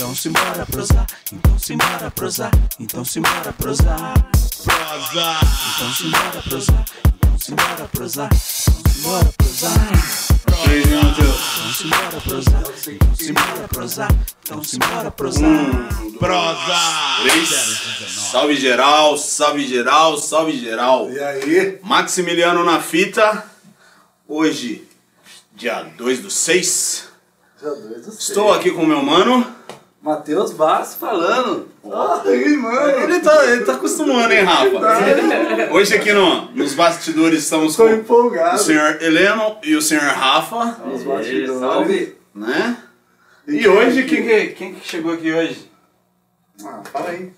Então simbora prosar, então simbora prosar, então simbora prosar. Prosa! Então simbora prosar, então simbora prosar, então simbora prosar. Três minutos. Então simbora prosar, então simbora prosar, então simbora prosar. Prosa! Três. Salve geral, salve geral, salve geral. E aí? Maximiliano na fita. Hoje, dia 2 do 6. Já dois do Estou aqui com o meu mano. Matheus Bastos falando. Ai, mano. Ele tá, ele tá acostumando, hein, Rafa? Hoje aqui no, nos bastidores estamos Tô com empolgado. o senhor Heleno e o senhor Rafa, Os bastidores. né? E quem hoje, quem que, quem que chegou aqui hoje? Ah, para aí.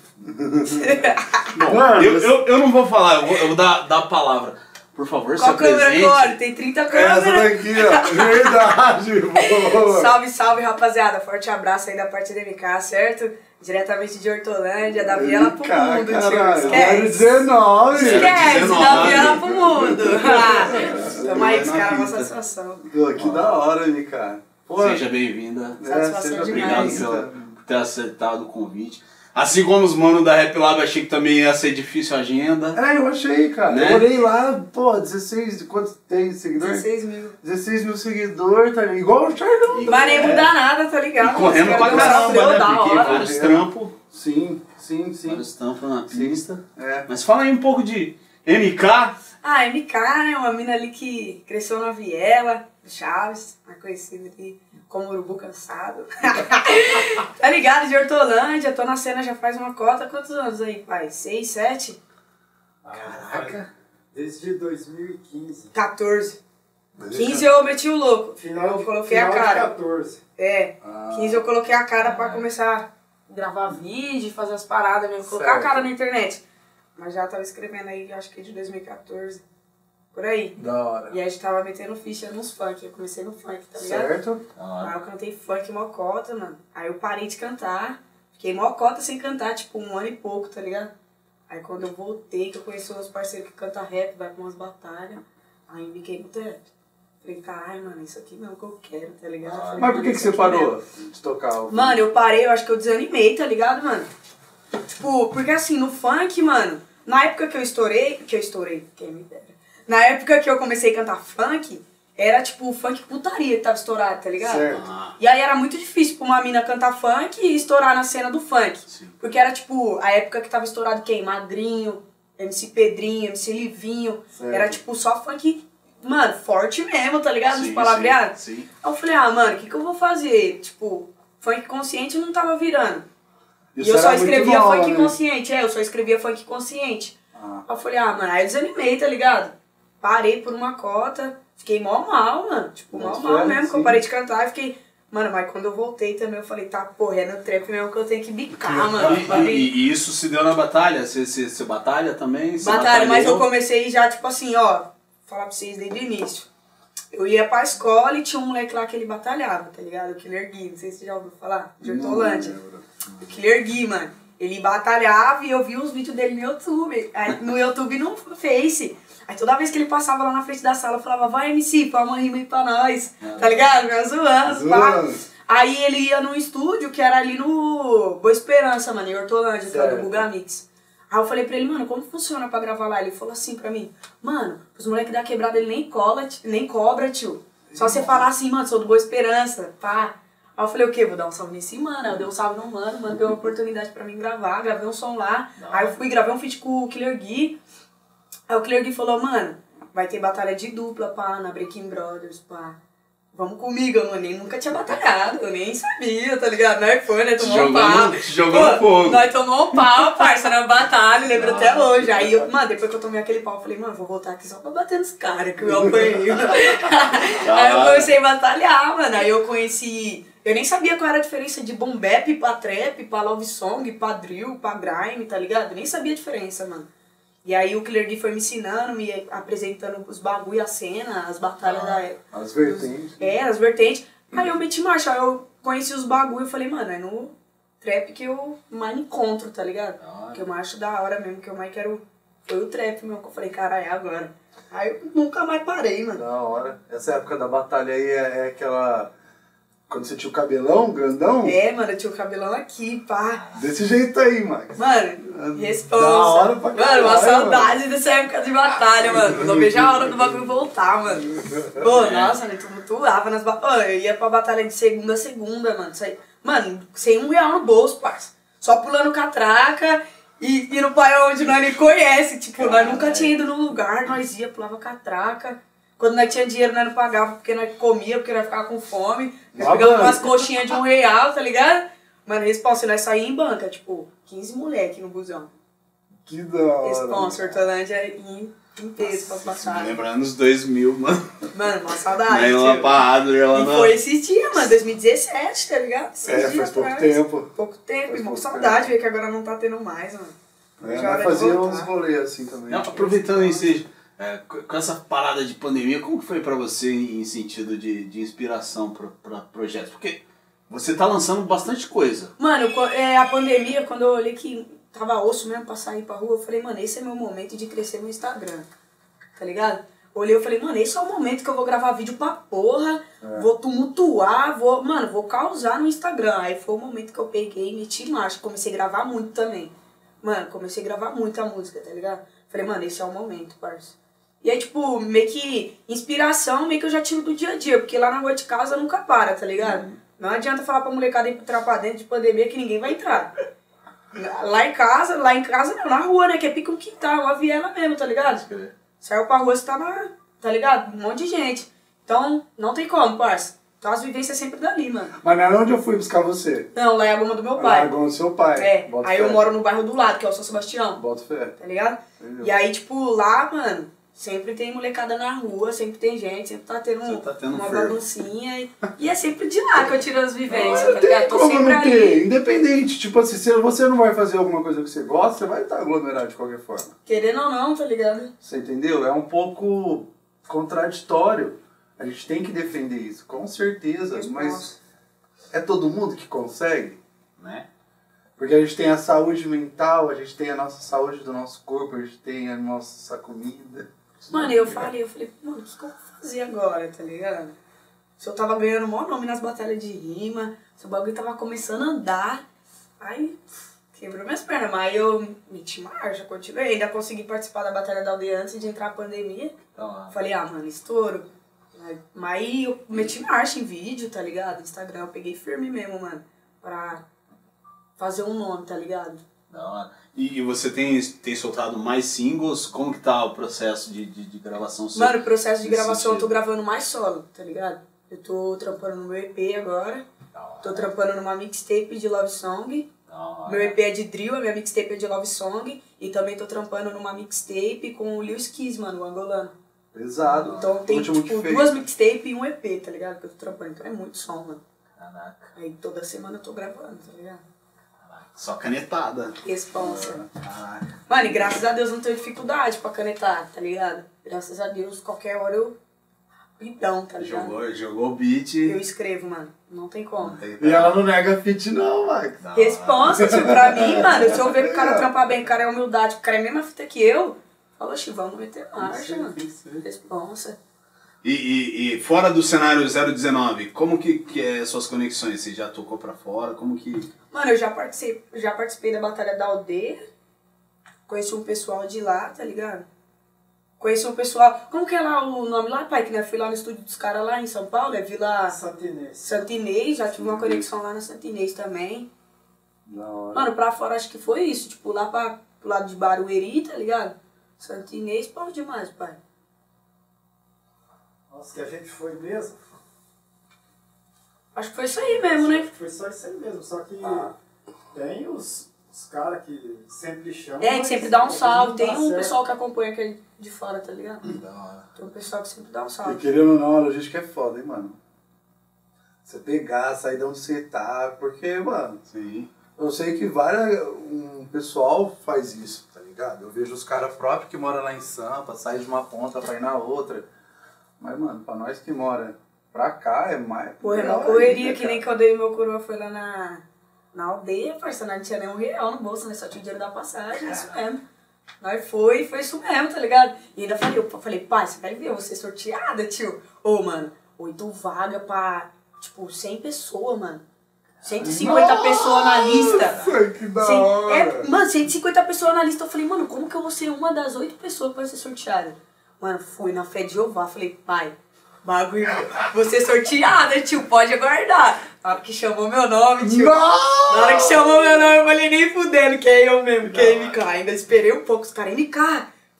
Bom, Mano, eu, eu, eu não vou falar, eu vou, eu vou dar, dar a palavra. Por favor, se Qual câmera apresente. agora? Tem 30 Essa câmeras. daqui, ó. Verdade, boa. Salve, salve, rapaziada. Forte abraço aí da parte da MK, certo? Diretamente de Hortolândia, da Viela pro Cara, mundo, tio. caralho, Esquece. 19. Esquece, da 19. Viela pro mundo. Ah, Tamo aí, os caras, uma satisfação. Pô, que da hora, cara. Pô, Seja bem-vinda. é, Satisfação seja Obrigado demais. pela- por ter aceitado o convite. Assim como os manos da Rap Lab, achei que também ia ser difícil a agenda. É, eu achei, cara. Né? Eu olhei lá, pô, 16, quanto tem de seguidor? 16 mil. 16 mil seguidores, tá ligado? Igual o Charlão. Mas nem mudar nada, tá E ligado? correndo Os pra caramba, né? Porque hora. vários trampos. Sim, sim, sim. Vários trampos na pista. É. Mas fala aí um pouco de MK. Ah, MK, né? Uma mina ali que cresceu na Viela, do Chaves, mais conhecida ali como Urubu Cansado. tá ligado? De Hortolândia, tô na cena já faz uma cota. Quantos anos aí, pai? Seis, sete? Caraca. Desde 2015. 14. 15 eu meti o louco. Final eu de, coloquei final a de cara. 14. É, Ah. 15 eu coloquei a cara pra começar a gravar vídeo, fazer as paradas mesmo, colocar a Certo. cara na internet. Mas já tava escrevendo aí, acho que de 2014. Por aí. Da hora. E aí a gente tava metendo ficha nos funk. Eu comecei no funk, tá ligado? Certo? Aí eu cantei funk mocota, mano. Aí eu parei de cantar. Fiquei mocota sem cantar, tipo, um ano e pouco, tá ligado? Aí quando eu voltei, que eu conheci os parceiros que cantam rap, vai pra umas batalhas. Aí me fiquei no trap. Falei, caralho, mano, isso aqui mesmo que eu quero, tá ligado? Falei, Mas por que, que você aqui mesmo. parou de tocar? o- Mano, eu parei, eu acho que eu desanimei, tá ligado, mano? Tipo, porque assim, no funk, mano, na época que eu estourei, que eu estourei, quem me dera. Na época que eu comecei a cantar funk, era tipo o funk putaria que tava estourado, tá ligado? Certo. E aí era muito difícil pra uma mina cantar funk e estourar na cena do funk. Sim. Porque era tipo, a época que tava estourado quem? Magrinho, MC Pedrinho, MC Livinho. Certo. Era tipo só funk, mano, forte mesmo, tá ligado? sim, Os palavreados. sim, sim. Aí eu falei, ah, mano, o que, que eu vou fazer? Tipo, funk consciente não tava virando. Isso e eu só escrevia nova, funk né? consciente, é, eu só escrevia funk consciente. Ah. Aí eu falei, ah, mano, aí eu desanimei, tá ligado? Parei por uma cota, fiquei mó mal, mano. Tipo, mó mal mesmo, que eu sim. parei de cantar e fiquei. Mano, mas quando eu voltei também, eu falei, tá, porra, é no trap mesmo que eu tenho que bicar, mano. E, e- e isso se deu na batalha? Você, você, você batalha também? Você Batalha, mas eu batalhou? comecei já, tipo assim, ó, falar pra vocês desde o início. Eu ia pra escola e tinha um moleque lá que ele batalhava, tá ligado? O Killer Gui, não sei se você já ouviu falar, de Hortolândia. O Killer Gui, mano. Ele batalhava e eu vi os vídeos dele no YouTube. Aí, no YouTube e no Face. Aí toda vez que ele passava lá na frente da sala, eu falava, vai MC, fala uma rima aí pra nós. Tá ligado? Ficava zoando, pá. Aí ele ia num estúdio que era ali no Boa Esperança, mano, em Hortolândia, que é o do Certo. Guga Mix. Aí eu falei pra ele, mano, como funciona pra gravar lá? Ele falou assim pra mim, mano, os moleques da quebrada ele nem cola, nem cobra, tio. Só você falar assim, mano, sou do Boa Esperança, pá. Aí eu falei, o quê? Vou dar um salve nesse mano. Aí eu dei um salve no mano, mano, deu uma oportunidade pra mim gravar, gravei um som lá. Aí eu fui, gravei um feat com o Killer Gui. Aí o Killer Gui falou, mano, vai ter batalha de dupla, pá, na Breaking Brothers, pá. Vamos comigo, mano. Nem nunca tinha batalhado, eu nem sabia, tá ligado? Nós foi, né? Tomou um pau. Pô, fogo. Nós tomamos um pau, parça, na batalha, lembro até hoje. Aí, eu, mano, depois que eu tomei aquele pau, eu falei, mano, vou voltar aqui só pra bater nos caras que eu apanhei. aí eu comecei a batalhar, mano. Aí eu conheci. Eu nem sabia qual era a diferença de boom bap pra trap, pra love song, pra drill, pra grime, tá ligado? Eu nem sabia a diferença, mano. E aí o Killer Gui foi me ensinando, me apresentando os bagulho, a cena, as batalhas da época. As vertentes. É, as vertentes. Aí eu meti marcha, aí eu conheci os bagulho e falei, mano, é no trap que eu mais encontro, tá ligado? Que eu acho da hora mesmo, que eu mais quero. Foi o trap mesmo, que eu falei, cara, é agora. Aí eu nunca mais parei, mano. Da hora. Essa época da batalha aí é, é aquela. Quando você tinha o cabelão grandão? É, mano, eu tinha o cabelão aqui, pá. Desse jeito aí, Max. Mano, responsa. Da hora pra Mano, caralho, uma saudade dessa época de batalha, mano. Não vejo a hora do bagulho voltar, mano. Pô, nossa, né? Tumultuava nas batalhas. Eu ia pra batalha de segunda a segunda, mano. Isso aí. Mano, sem um real no bolso, parça. Só pulando catraca e indo pra onde nós nem conhece. Tipo, nós nunca tinha ido num lugar, nós ia, pulava catraca. Quando nós tinha dinheiro, nós não pagava porque nós comia, porque nós ficava com fome. Nós pegava umas coxinhas de um real, tá ligado? Mano, responsa, nós saímos em banca, tipo, 15 moleque no busão. Que da hora. Responsa, Hortolândia em inteiro pra passar. Lembra anos 2000, mano. Mano, uma saudade. Aí uma parada, ela E não. foi esses dias, mano, 2017, tá ligado? Esses É, dias faz pouco atrás. tempo. Pouco tempo, Faz e pouco saudade, ver que agora não tá tendo mais, mano. É, Já uns rolês assim também. Não, aproveitando isso, é, co- com essa parada de pandemia, como foi pra você em sentido de, de inspiração pra, pra projetos? Porque você tá lançando bastante coisa. Mano, é, a pandemia, quando eu olhei que tava osso mesmo pra sair pra rua, eu falei, mano, esse é meu momento de crescer no Instagram. Tá ligado? Olhei e falei, mano, esse é o momento que eu vou gravar vídeo pra porra, vou tumultuar, vou, mano, vou causar no Instagram. Aí foi o momento que eu peguei e meti marcha. Comecei a gravar muito também. Mano, comecei a gravar muita música, tá ligado? Falei, mano, esse é o momento, parça. E aí, tipo, meio que inspiração, meio que eu já tiro do dia a dia, porque lá na rua de casa nunca para, tá ligado? Não adianta falar pra molecada ir entrar pra dentro de pandemia que ninguém vai entrar. Lá em casa, lá em casa não, na rua, né? Que é pica um quintal, uma viela mesmo, tá ligado? Saiu pra rua, você tá na. Tá ligado? Um monte de gente. Então, não tem como, parça. Então as vivências sempre dali, mano. Mas não é onde eu fui buscar você. Não, lá é a goma do meu pai. Largou o seu pai. É, Bota aí fé. eu moro no bairro do lado, que é o São Sebastião, Bota fé. tá ligado? Entendeu? E aí, tipo, lá, mano, sempre tem molecada na rua, sempre tem gente, sempre tá tendo, tá tendo uma fervo. baguncinha. E, e é sempre de lá que eu tiro as vivências, Não tá ligado? Tô como sempre não ali. ter. Independente. Tipo assim, se você não vai fazer alguma coisa que você gosta, você vai estar aglomerado de qualquer forma. Querendo ou não, tá ligado? Você entendeu? É um pouco contraditório. A gente tem que defender isso, com certeza. Mas é todo mundo que consegue? Né? Porque a gente tem a saúde mental, a gente tem a nossa saúde do nosso corpo, a gente tem a nossa comida. Mano, eu falei, eu falei, mano, o que, que eu vou fazer agora, tá ligado? Se eu tava ganhando o maior nome nas batalhas de rima, se o bagulho tava começando a andar, aí quebrou minhas pernas, mas eu meti marcha, continuei, ainda consegui participar da Batalha da Aldeia antes de entrar a pandemia. Falei, ah, mano, estouro. Mas aí eu meti marcha em vídeo, tá ligado? Instagram, eu peguei firme mesmo, mano, pra fazer um nome, tá ligado? Da hora. E, e você tem, tem soltado mais singles? Como que tá o processo de, de, de gravação? Mano, o processo de gravação eu tô sentido. gravando mais solo, tá ligado? Eu tô trampando no meu EP agora. Tô trampando numa mixtape de love song. Meu EP é de drill, a minha mixtape é de love song. E também tô trampando numa mixtape com o Lil Skiz, mano, o angolano. Pesado. Então tem, tipo, duas mixtapes e um EP, tá ligado? Que eu tô trampando. Então é muito som, mano. Caraca, Aí toda semana eu tô gravando, tá ligado? Só canetada. Responsa. Caraca. Mano, e graças a Deus eu não tenho dificuldade pra canetar, tá ligado? Graças a Deus, qualquer hora eu. Então, tá ligado? Jogou, jogou o beat. Eu escrevo, mano. Não tem como. E ela não nega fit não, Max. Responsa, tio, pra mim, mano. Se eu ver que o cara trampar bem, o cara é humildade, o cara é a mesma fita que eu, fala, oxi, vamos meter marcha, mano. Responsa. E, e, e fora do cenário 019, como que, que é suas conexões? Você já tocou pra fora? Como que. Mano, eu já participei, já participei da Batalha da Aldeia. Conheci um pessoal de lá, tá ligado? Conheci um pessoal. Como que é lá o nome lá, pai? Que né, fui lá no estúdio dos caras lá em São Paulo, é Vila Santinês. Santinês, já tive uma conexão lá na Santinês também. Da hora. Mano, pra fora acho que foi isso. Tipo, lá pra, pro lado de Barueri, tá ligado? Santinês, pô, demais, pai. Nossa, que a gente foi mesmo. Acho que foi isso aí mesmo, né? Foi só isso aí mesmo. Só que Ah. tem os, os caras que sempre chamam. É, que sempre dá um salve. Tem um certo. pessoal que acompanha aquele de fora, tá ligado? Da hora. Tem um pessoal que sempre dá um E salve. querendo ou não, a logística é foda, hein, mano. Você pegar, sair de onde você tá, porque, mano, Sim. eu sei que várias, um pessoal faz isso, tá ligado? Eu vejo os caras próprios que moram lá em Sampa, saem de uma ponta pra ir na outra. Mas, mano, pra nós que mora pra cá é mais. Pô, é uma correria ainda, que nem quando eu e meu coroa foi lá na, na aldeia, nós não tinha nem um real no bolso, né? Só tinha o dinheiro da passagem, é isso mesmo. Nós foi, foi isso mesmo, tá ligado? E ainda falei, eu falei, pai, você vai ver, você sorteada, tio. Ô, mano, oito vagas pra tipo, 100 pessoas, mano. 150 pessoas na lista. Que da Cem- hora. é, mano, 150 pessoas na lista. Eu falei, mano, como que eu vou ser uma das oito pessoas que vai ser sorteada? Mano, fui na fé de Jeová. Falei, pai, bagulho, vou ser sorteada, tio, pode aguardar. Na hora que chamou meu nome, tio. Não! Na hora que chamou meu nome, eu falei, nem fudendo, que é eu mesmo, que é MK. Ainda esperei um pouco, os caras, MK.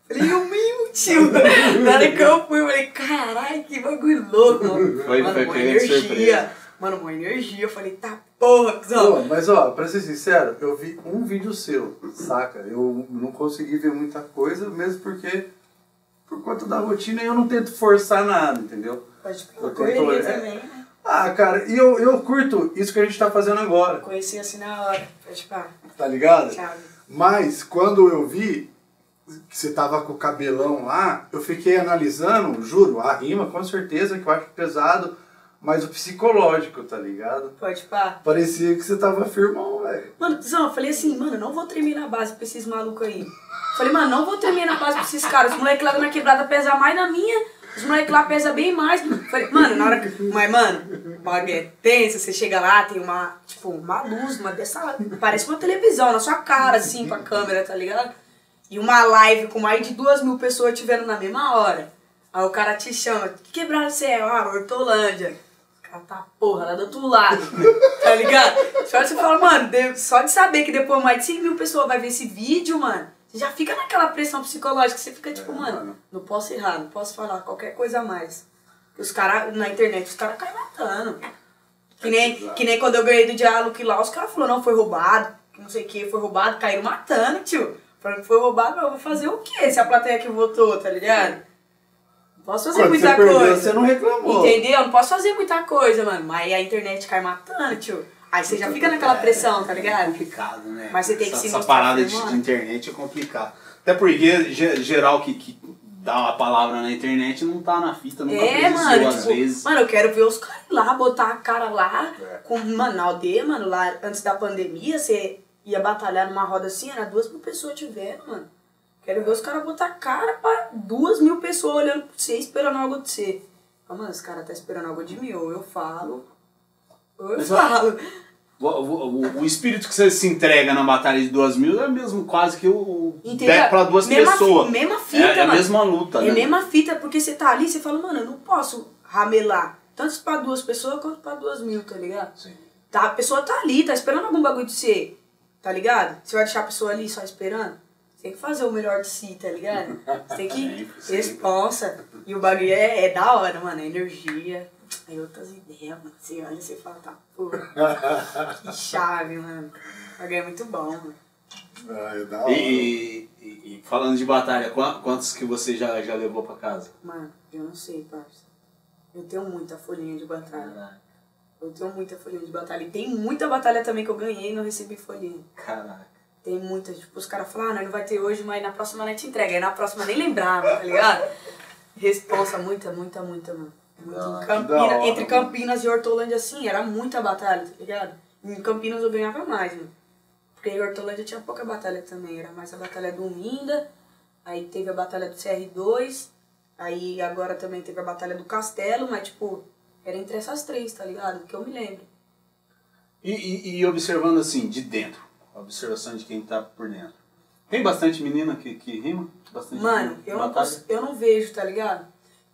Falei, eu mesmo, tio. Na hora que eu fui, eu falei, caralho, que bagulho louco, mano. Foi- mano, foi uma energia. surpresa. Mano, uma energia. Eu falei, tá porra. Pô, mas ó, pra ser sincero, eu vi um vídeo seu, saca? Eu não consegui ver muita coisa, mesmo porque, por conta da rotina, eu não tento forçar nada, entendeu? Pode Eu tento- é. também, né? Ah, cara, e eu, eu curto isso que a gente tá fazendo agora, Conheci assim na hora. Tipo, ah, tá ligado? Thiago. Mas quando eu vi que você tava com o cabelão lá, eu fiquei analisando, juro, a rima com certeza que eu acho pesado, mas o psicológico, tá ligado? Pode pá. Parecia que você tava firmão, velho. Mano, cuzão, eu falei assim, mano, eu não vou tremer na base pra esses malucos aí. Falei, mano, não vou tremer na base pra esses caras. Os moleques lá na quebrada pesam mais na minha, os moleques lá pesam bem mais. Falei, mano, na hora que. Mas, mano, o bagulho é tenso, você chega lá, tem uma, tipo, uma luz, uma dessa. Parece uma televisão na sua cara, assim, com a câmera, tá ligado? E uma live com mais de duas mil pessoas vendo na mesma hora. Aí o cara te chama, que quebrada você é? Ah, Hortolândia. Cara tá porra lá do outro lado, tá ligado? Só você fala, mano, de- só de saber que depois mais de 100 mil pessoas vai ver esse vídeo, mano, você já fica naquela pressão psicológica, você fica tipo, mano, não posso errar, não posso falar qualquer coisa a mais. Os caras, na internet, os caras caem matando. Que nem, que nem quando eu ganhei do diálogo lá, os caras falaram, não, foi roubado, não sei o que, foi roubado, caíram matando, tio. Falando que foi roubado, mas eu vou fazer o quê se a plateia que votou, tá ligado? Posso fazer Quando muita você perdeu, coisa. você não reclamou. Entendeu? Não posso fazer muita coisa, mano. Mas a internet cai matando, tio. Aí você já fica naquela pressão, tá É ligado? complicado, né? Mas você tem que essa, se Essa parada de, de né? internet é complicado. Até porque ge- geral que, que dá uma palavra na internet não tá na fita, nunca É, mano, às tipo, vezes. mano, eu quero ver os caras lá, botar a cara lá, É. com, mano, na aldeia, mano, lá antes da pandemia, você ia batalhar numa roda assim, era duas mil pessoas vendo, mano. Quero ver os caras botar cara pra duas mil pessoas olhando pra você, esperando algo de você. Mas, mano, os caras tá esperando algo de mim, ou eu falo, ou eu Mas, falo. O, o- o- espírito que você se entrega na batalha de duas mil é mesmo quase que o Entendeu? de- pra duas Mesma pessoas. fi- mesma fita, é, é a mesma luta, É né? a mesma fita, porque você tá ali, você fala, mano, eu não posso ramelar. Tanto pra duas pessoas quanto pra duas mil, tá ligado? Sim. Tá, a pessoa tá ali, tá esperando algum bagulho de você, tá ligado? Você vai deixar a pessoa ali só esperando? Você tem que fazer o melhor de si, tá ligado? Você tem que sempre. responsa. E o bagulho é, é da hora, mano, é energia. Aí outras ideias, mano. Você olha e você fala, tá, porra. que chave, mano. O bagulho é muito bom, mano. Ah, é da hora. E, e- e falando de batalha, qua- quantos que você já, já levou pra casa? Mano, eu não sei, parça. Eu tenho muita folhinha de batalha. Eu tenho muita folhinha de batalha. E tem muita batalha também que eu ganhei e não recebi folhinha. Caraca. Tem muita, tipo, os caras falam, ah, nós não vai ter hoje, mas na próxima nós te entrega. Aí na próxima nem lembrava, tá ligado? Responsa, muita, muita, muita, mano. Muito. Ah, Campina- hora, entre mano. Campinas e Hortolândia, assim, era muita batalha, tá ligado? Em Campinas eu ganhava mais, mano. Porque em Hortolândia tinha pouca batalha também. Era mais a batalha do Minda, aí teve a batalha do CR2, aí agora também teve a batalha do Castelo, mas, tipo, era entre essas três, tá ligado? Que eu me lembro. E, e- e observando assim, de dentro, a observação de quem tá por dentro. Tem bastante menina que, que rima? Bastante Mano, eu não, eu não vejo, tá ligado?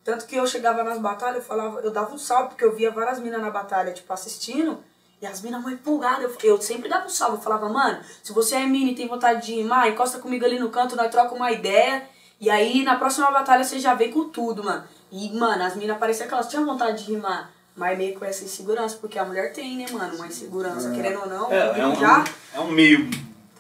Tanto que eu chegava nas batalhas, eu falava, eu dava um salve, porque eu via várias minas na batalha, tipo, assistindo, e as minas muito empolgadas. Eu, eu sempre dava um salve, eu falava, mano, se você é mina e tem vontade de rimar, encosta comigo ali no canto, nós troca uma ideia, e aí na próxima batalha você já vem com tudo, mano. E, mano, as minas pareciam que elas tinham vontade de rimar, mas meio com essa insegurança, porque a mulher tem, né, mano, uma insegurança, querendo ou não, É, é, um, já, é um meio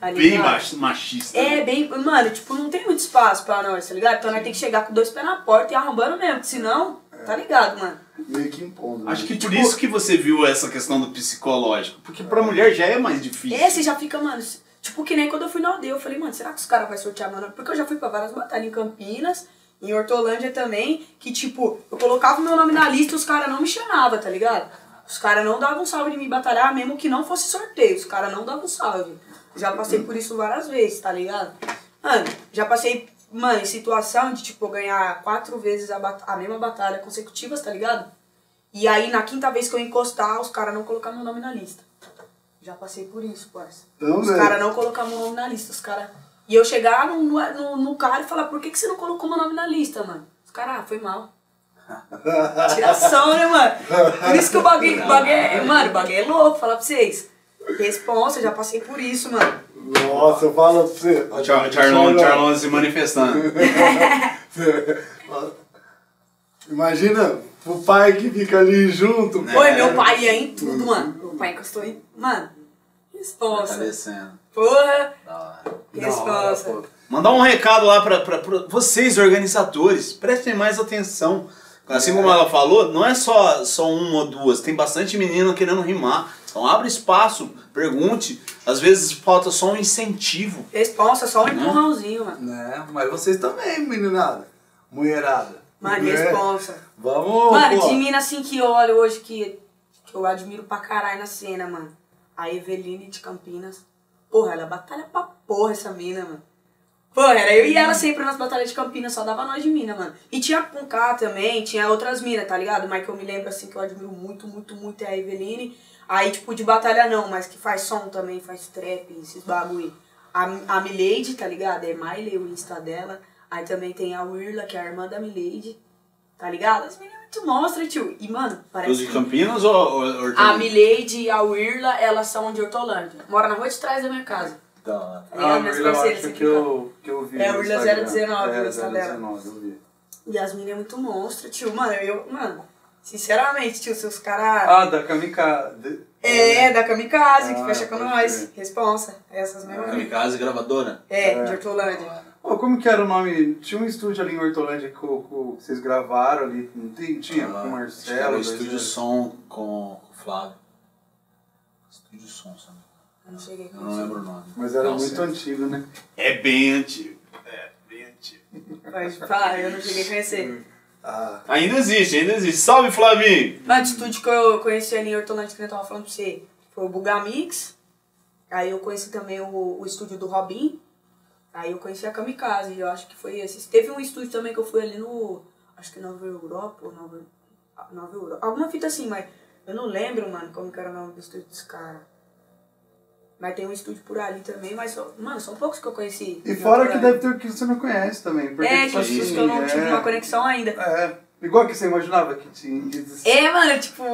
tá bem machista. É, né? bem. Mano, tipo, não tem muito espaço pra nós, tá ligado? Então nós tem que chegar com dois pés na porta e arrombando mesmo, porque senão, tá ligado, mano? Meio que impondo. né? Acho que por tipo- isso que você viu essa questão do psicológico. Porque pra mulher já é mais difícil. Esse já fica, mano. Tipo, que nem quando eu fui na aldeia, eu falei, mano, será que os caras vão sortear meu nome? Porque eu já fui pra várias batalhas em Campinas, em Hortolândia também, que tipo, eu colocava o meu nome na lista e os caras não me chamavam, tá ligado? Os caras não davam salve de me batalhar, mesmo que não fosse sorteio, os caras não davam salve. Já passei por isso várias vezes, tá ligado? Mano, já passei, mano, em situação de, tipo, eu ganhar quatro vezes a, a mesma batalha consecutivas, tá ligado? E aí, na quinta vez que eu encostar, os caras não colocaram meu nome na lista. Já passei por isso, parça. Então, Os caras não colocaram meu nome na lista. Os cara... E eu chegar no, no, no cara e falar, por que, que você não colocou meu nome na lista, mano? Os caras, ah, foi mal. Tiração, né, mano? Por isso que o bagulho, o bagulho é. Mano, o bagulho é louco, falar pra vocês. Responsa, já passei por isso, mano. Nossa, eu falo pra você. O Char Charlon, Charlon se manifestando. Imagina o pai que fica ali junto. É. Oi, meu pai ia em tudo, mano. Meu pai encostou em. Mano, responsa. descendo. Porra, Da hora. responsa. Mandar um recado lá pra, pra, pra vocês, organizadores. Prestem mais atenção. Assim como ela falou, não é só, só uma ou duas. Tem bastante menino querendo rimar. Então abre espaço, pergunte. Às vezes falta só um incentivo. Responsa, só um empurrãozinho, mano. Né? Mas vocês também, meninada. Mulherada. Mano, Né? responsa. Vamos, Mano, pô. de mina assim que eu olho hoje que, que eu admiro pra caralho na cena, mano. A Eveline de Campinas. Porra, ela batalha pra porra essa mina, mano. Porra, era eu e ela sempre nas batalhas de Campinas, só dava nós de mina, mano. E tinha Punká também, tinha outras minas, tá ligado? Mas que eu me lembro assim que eu admiro muito, muito, muito é a Eveline. Aí, tipo, de batalha não, mas que faz som também, faz trap, esses bagulho. A, a Milady, tá ligado? É Miley, o Insta dela. Aí também tem a Wirla, que é a irmã da Milady. Tá ligado? As meninas muito monstras, tio. E, mano, parece Os de que Campinas ou, ou, ou a? Milady e a Wirla, elas são de Hortolândia. Mora na rua de trás da minha casa. Tá ligado? Ah, Minhas eu parceiras acho aqui. que eu, que eu vi É, Urla Instagram. 019, É, o Insta dela. 019, eu vi. E as meninas é muito monstro, tio. Mano, eu, mano, sinceramente, tio, se os caras. Ah, da Kamikaze. é, da Kamikaze, que Ah, fecha com nós. Responsa. Essas mesmas. Kamikaze gravadora? É, de Hortolândia. Pô, como que era o nome? Tinha um estúdio ali em Hortolândia que, o- o- que vocês gravaram ali, não tem? Tinha? Com o era Marcelo. o dois Estúdio. Som com, o Flávio. Estúdio Som, sabe? Eu não cheguei Eu não lembro o nome. Mas era Não, muito sei. antigo, né? É bem antigo. É, bem antigo. Pode falar, eu não cheguei a conhecer. Ah, Ainda existe, ainda existe. Salve, Flavinho! Mano, de estúdio que eu conheci ali em Hortolândia, que eu tava falando pra você, foi o Bugamix. Aí eu conheci também o, o estúdio do Robin. Aí eu conheci a Kamikaze, eu acho que foi esse. Teve um estúdio também que eu fui ali no. Acho que Nova Europa ou Nova. Nova Europa. Alguma fita assim, mas eu não lembro, mano, como que era o nome do estúdio dos caras. Mas tem um estúdio por ali também, mas, só- mano, são poucos que eu conheci. E fora que deve ter o que você não conhece também. Porque, É, tipo tipo, assim, que eu não tive é, uma conexão ainda. É, igual que você imaginava que tinha. É, mano, tipo,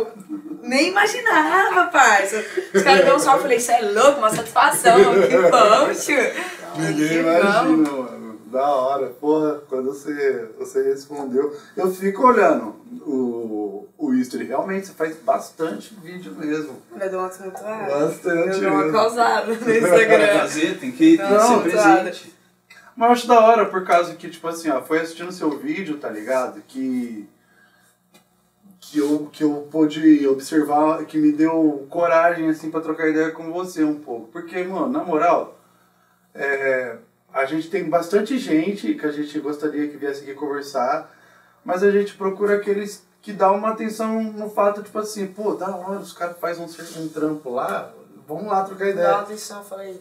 nem imaginava, parça. Os caras deu um salve, eu falei, isso é louco, uma satisfação, que bom, tio. Ninguém imagina, mano. Da hora. Porra, quando você, você respondeu. Eu fico olhando o, o history. Realmente, você faz bastante vídeo mesmo. Eu dou uma tumultuada. Bastante Eu dou uma causada no Instagram. fazer, tem que, tem que Não, ser presente. Mas eu acho da hora, por causa que, tipo assim, ó, foi assistindo seu vídeo, tá ligado? Que. Que eu, que eu pude observar, que me deu coragem, assim, pra trocar ideia com você um pouco. Porque, mano, na moral, é, a gente tem bastante gente que a gente gostaria que viesse aqui conversar, mas a gente procura aqueles que dá uma atenção no fato, tipo assim, pô, da hora, os caras fazem um, um trampo lá, vamos lá trocar Dá uma ideia. atenção, falei.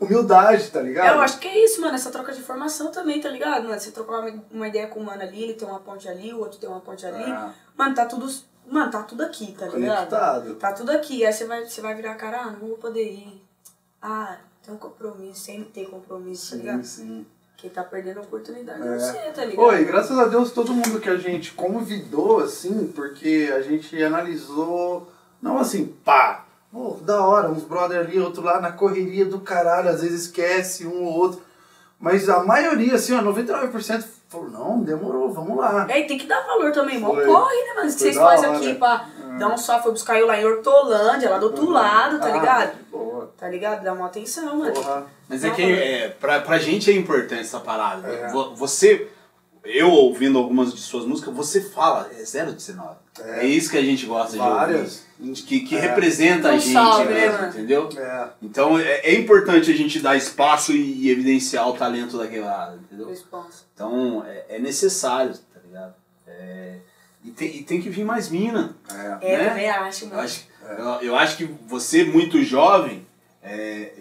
Humildade, tá ligado? Eu acho que é isso, mano, essa troca de informação também, tá ligado? Mano, você trocar uma, uma ideia com o mano ali, ele tem uma ponte ali, o outro tem uma ponte ali. Ah. Mano, tá tudo. Mano, tá tudo aqui, tá ligado? Conectado. Tá tudo aqui. Aí você vai, você vai virar cara, ah, não vou poder ir. Ah, tem um compromisso, sem ter compromisso, tá Sim, ligado? sim. Quem tá perdendo a oportunidade é, É. você, tá ligado? Oi, graças a Deus todo mundo que a gente convidou, assim, porque a gente analisou, não assim, pá, pô, da hora, uns brother ali, outro lá na correria do caralho, às vezes esquece um ou outro. Mas a maioria, assim, ó, 99% falou, não, demorou, vamos lá. É, e tem que dar valor também, mó corre, né, mano? Vocês fazem aqui pra dar um só, foi buscar eu lá em Hortolândia, lá do outro lado, tá Ah, ligado? Boa, Tá ligado? Dá uma atenção, mano. porra. Mas é que é, pra, pra gente é importante essa parada. É. Vo- Você, eu ouvindo algumas de suas músicas, você fala, é 019. É, É. isso que a gente gosta Várias. de ouvir. Que, que É. representa a gente salve, né, mesmo, mano? entendeu? É, Então é, é importante a gente dar espaço e, e evidenciar o talento daquele lado, entendeu? Responsa. Então é, é necessário, tá ligado? É, e, tem, e tem que vir mais mina. é. É, Né? também acho, Eu mano. acho, eu, eu acho que você, muito jovem, é,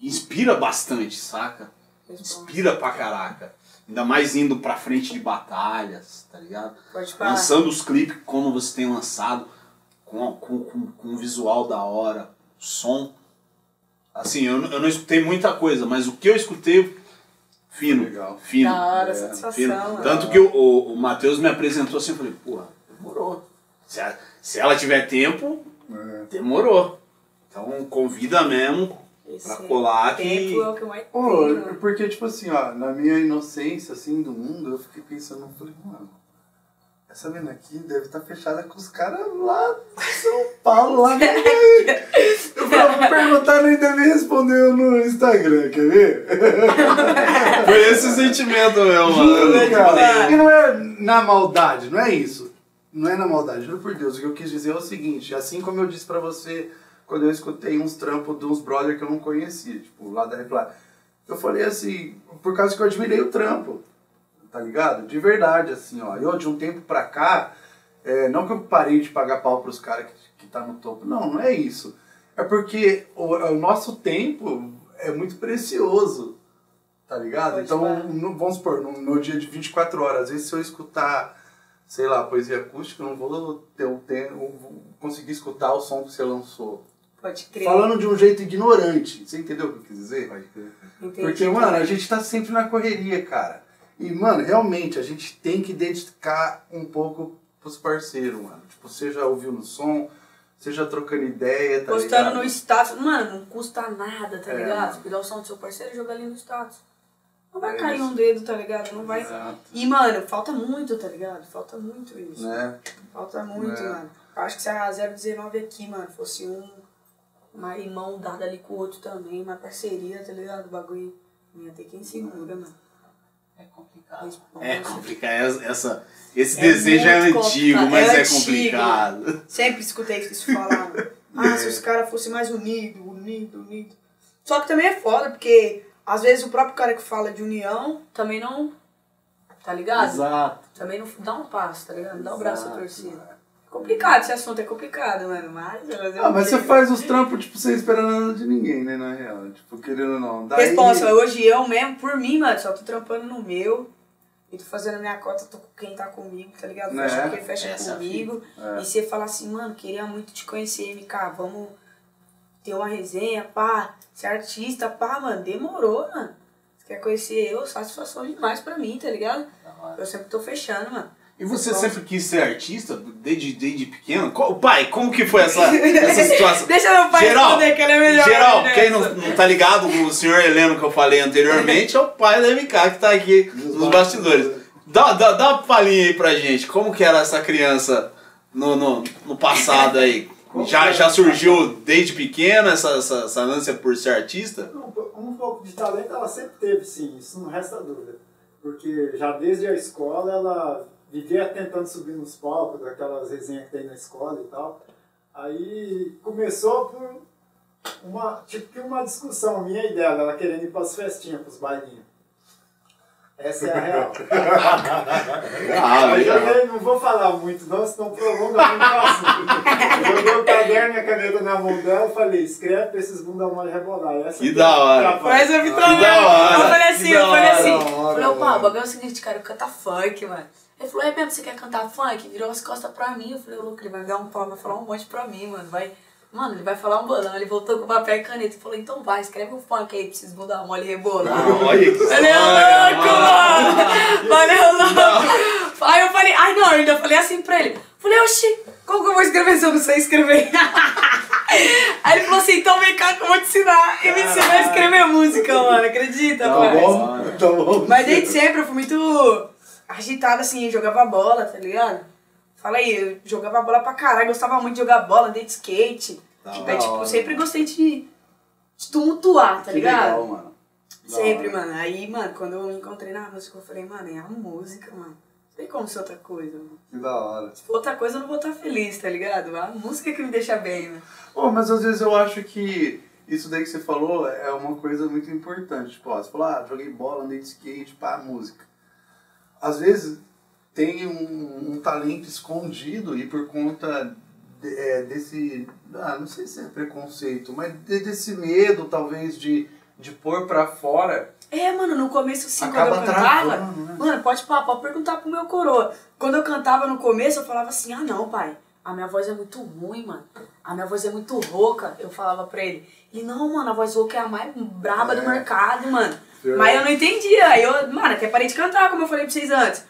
inspira bastante, saca? Inspira pra caraca. Ainda mais indo pra frente de batalhas, tá ligado? Pode falar. Lançando os clipes como você tem lançado, com, com, com, com um visual da hora, som. Assim, eu, não- eu não escutei muita coisa, mas o que eu escutei, fino. Legal. Fino. Da hora, É, satisfação. fino. mano. Tanto que o, o, o Matheus me apresentou assim, eu falei, porra, demorou. Se, a- se ela tiver tempo, É. demorou. Então convida mesmo Esse pra colar que. tempo é o que mais Pô, porque, tipo assim, ó, na minha inocência, assim, do mundo, eu fiquei pensando, falei, mano, essa mina aqui deve estar fechada com os caras lá de São Paulo, lá no meio. Eu falei, vou perguntar, nem deve responder no Instagram, quer ver? Foi esse o sentimento meu, Juro, mano. cara. E não é na maldade, não é isso. Não é na maldade, juro por Deus. O que eu quis dizer é o seguinte, assim como eu disse pra você quando eu escutei uns trampos de uns brother que eu não conhecia, tipo, lá da Reply. Eu falei assim, por causa que eu admirei o trampo, tá ligado? De verdade, assim, ó. Eu, de um tempo pra cá, é, não que eu parei de pagar pau pros caras que, que tá no topo, não, não é isso. É porque o, o nosso tempo é muito precioso, tá ligado? Pode então, falar. no- vamos supor, no meu dia de 24 horas, às vezes se eu escutar, sei lá, poesia acústica, eu não vou ter o tempo, vou conseguir escutar o som que você lançou. Pode crer. Falando de um jeito ignorante, você entendeu o que eu quis dizer? Entendi. Porque, mano, a gente tá sempre na correria, cara. E, mano, realmente, a gente tem que dedicar um pouco pros parceiros, mano. Tipo, seja ouvindo o som, seja trocando ideia, tá Postando ligado? no status. Mano, não custa nada, tá É, ligado? mano. Pegar o som do seu parceiro e jogar ali no status. Não vai É cair isso. um dedo, tá ligado? Não vai. Exato. E, mano, falta muito, tá ligado? Falta muito isso. Né? Falta muito, É. mano. Eu acho que se a 019 aqui, mano, fosse um. Uma mão dada ali com o outro também, uma parceria, tá ligado? O bagulho ia ter quem segura, mano. É complicado. Responsa. É complicado. Essa, essa- esse É desejo é antigo, complicado. mas É é, antigo. complicado. Sempre escutei isso falar. mano. Ah, se os caras fossem mais unidos, unidos, unidos. Só que também é foda, porque às vezes o próprio cara que fala de união também não. Tá ligado? Exato. Também não dá um passo, tá ligado? Não dá o braço à torcida. É complicado, esse assunto é complicado, mano. Mas. Ah, mas você faz os trampos, tipo, sem esperar nada de ninguém, né, na real. Tipo, querendo ou não. Daí... Responsa, hoje eu mesmo, por mim, mano, só tô trampando no meu. E tô fazendo a minha cota, tô com quem tá comigo, tá ligado? Fecha quem fecha Essa é comigo. É. E você fala assim, mano, queria muito te conhecer, MK, vamos ter uma resenha, pá, ser artista, pá, mano, demorou, mano. Você quer conhecer eu, satisfação demais pra mim, tá ligado? Eu sempre tô fechando, mano. E você Responsa. sempre quis ser artista, desde, desde pequeno? Co- Pai, como que foi essa, essa situação? Deixa meu pai Geral, responder que ele é melhor. Geral, quem não, não tá ligado, o senhor Heleno que eu falei anteriormente é o pai da MK que tá aqui nos bastidores. Dá, dá, dá uma palhinha aí pra gente, como que era essa criança no, no, no passado aí? Já, já surgiu desde pequena essa, essa, essa ânsia por ser artista? Um, um pouco de talento ela sempre teve, sim, isso não resta dúvida. Porque já desde a escola ela vivia tentando subir nos palcos, daquelas resenhas que tem na escola e tal. Aí começou por uma, tipo que uma discussão minha e dela, ela querendo ir para as festinhas, para os bailinhos. Essa é a real. Ah, legal. joguei, não vou falar muito, não, senão prolonga muito o assunto. Eu Joguei o caderno e a caneta na mão dela e falei, escreve pra esses bunda mole rebolar. E essa Que da hora. é Mas eu vi também. Eu falei assim, eu falei assim. Falei, opa, mano. o bagulho é o seguinte, cara, eu cantar funk, mano. Ele falou, é mesmo, você quer cantar funk? Virou as costas pra mim. Eu falei, ô, louco, ele vai dar um pau, vai falar um monte pra mim, mano. Vai. Mano, ele vai falar um bolão. Ele voltou com papel e caneta e falou, então vai, escreve um funk aí pra vocês mudar mole e rebolar. Olha que Valeu, louco, mano! Valeu, louco! Aí eu falei, ai não, eu ainda falei assim pra ele. Falei, oxi, como que eu vou escrever se eu não sei escrever? Aí ele falou assim, então vem cá que eu vou te ensinar. E me ensinou a escrever música, mano, acredita, Tá pai? bom? Tá bom. Mas desde sempre eu fui muito agitada, assim, jogava bola, tá ligado? Fala aí, eu jogava bola pra caralho, gostava muito de jogar bola, de skate. Da Aí, tipo, hora, sempre gostei de, de tumultuar, tá Que ligado? legal, mano. Da Sempre, hora. mano. Aí, mano, quando eu me encontrei na música, eu falei, mano, é a música, mano. Não tem como ser outra coisa, mano. Que da hora. Se for outra coisa, eu não vou estar feliz, tá ligado? A música que me deixa bem, mano. Pô, mas às vezes eu acho que isso daí que você falou é uma coisa muito importante. Tipo, ó, você falou, ah, joguei bola, andei de skate, pá, música. Às vezes tem um, um talento escondido e por conta de- é, desse, ah, não sei se é preconceito, mas de- desse medo, talvez, de, de pôr pra fora, É, mano, no começo, assim, quando eu cantava, travando, né? Mano, pode pode perguntar pro meu coroa. Quando eu cantava no começo, eu falava assim, ah não, pai, a minha voz é muito ruim, mano. A minha voz é muito rouca. Eu falava pra ele. Ele, não, mano, a voz rouca é a mais braba do mercado, mano. Mas eu não entendia. Aí eu, mano, até parei de cantar, como eu falei pra vocês antes.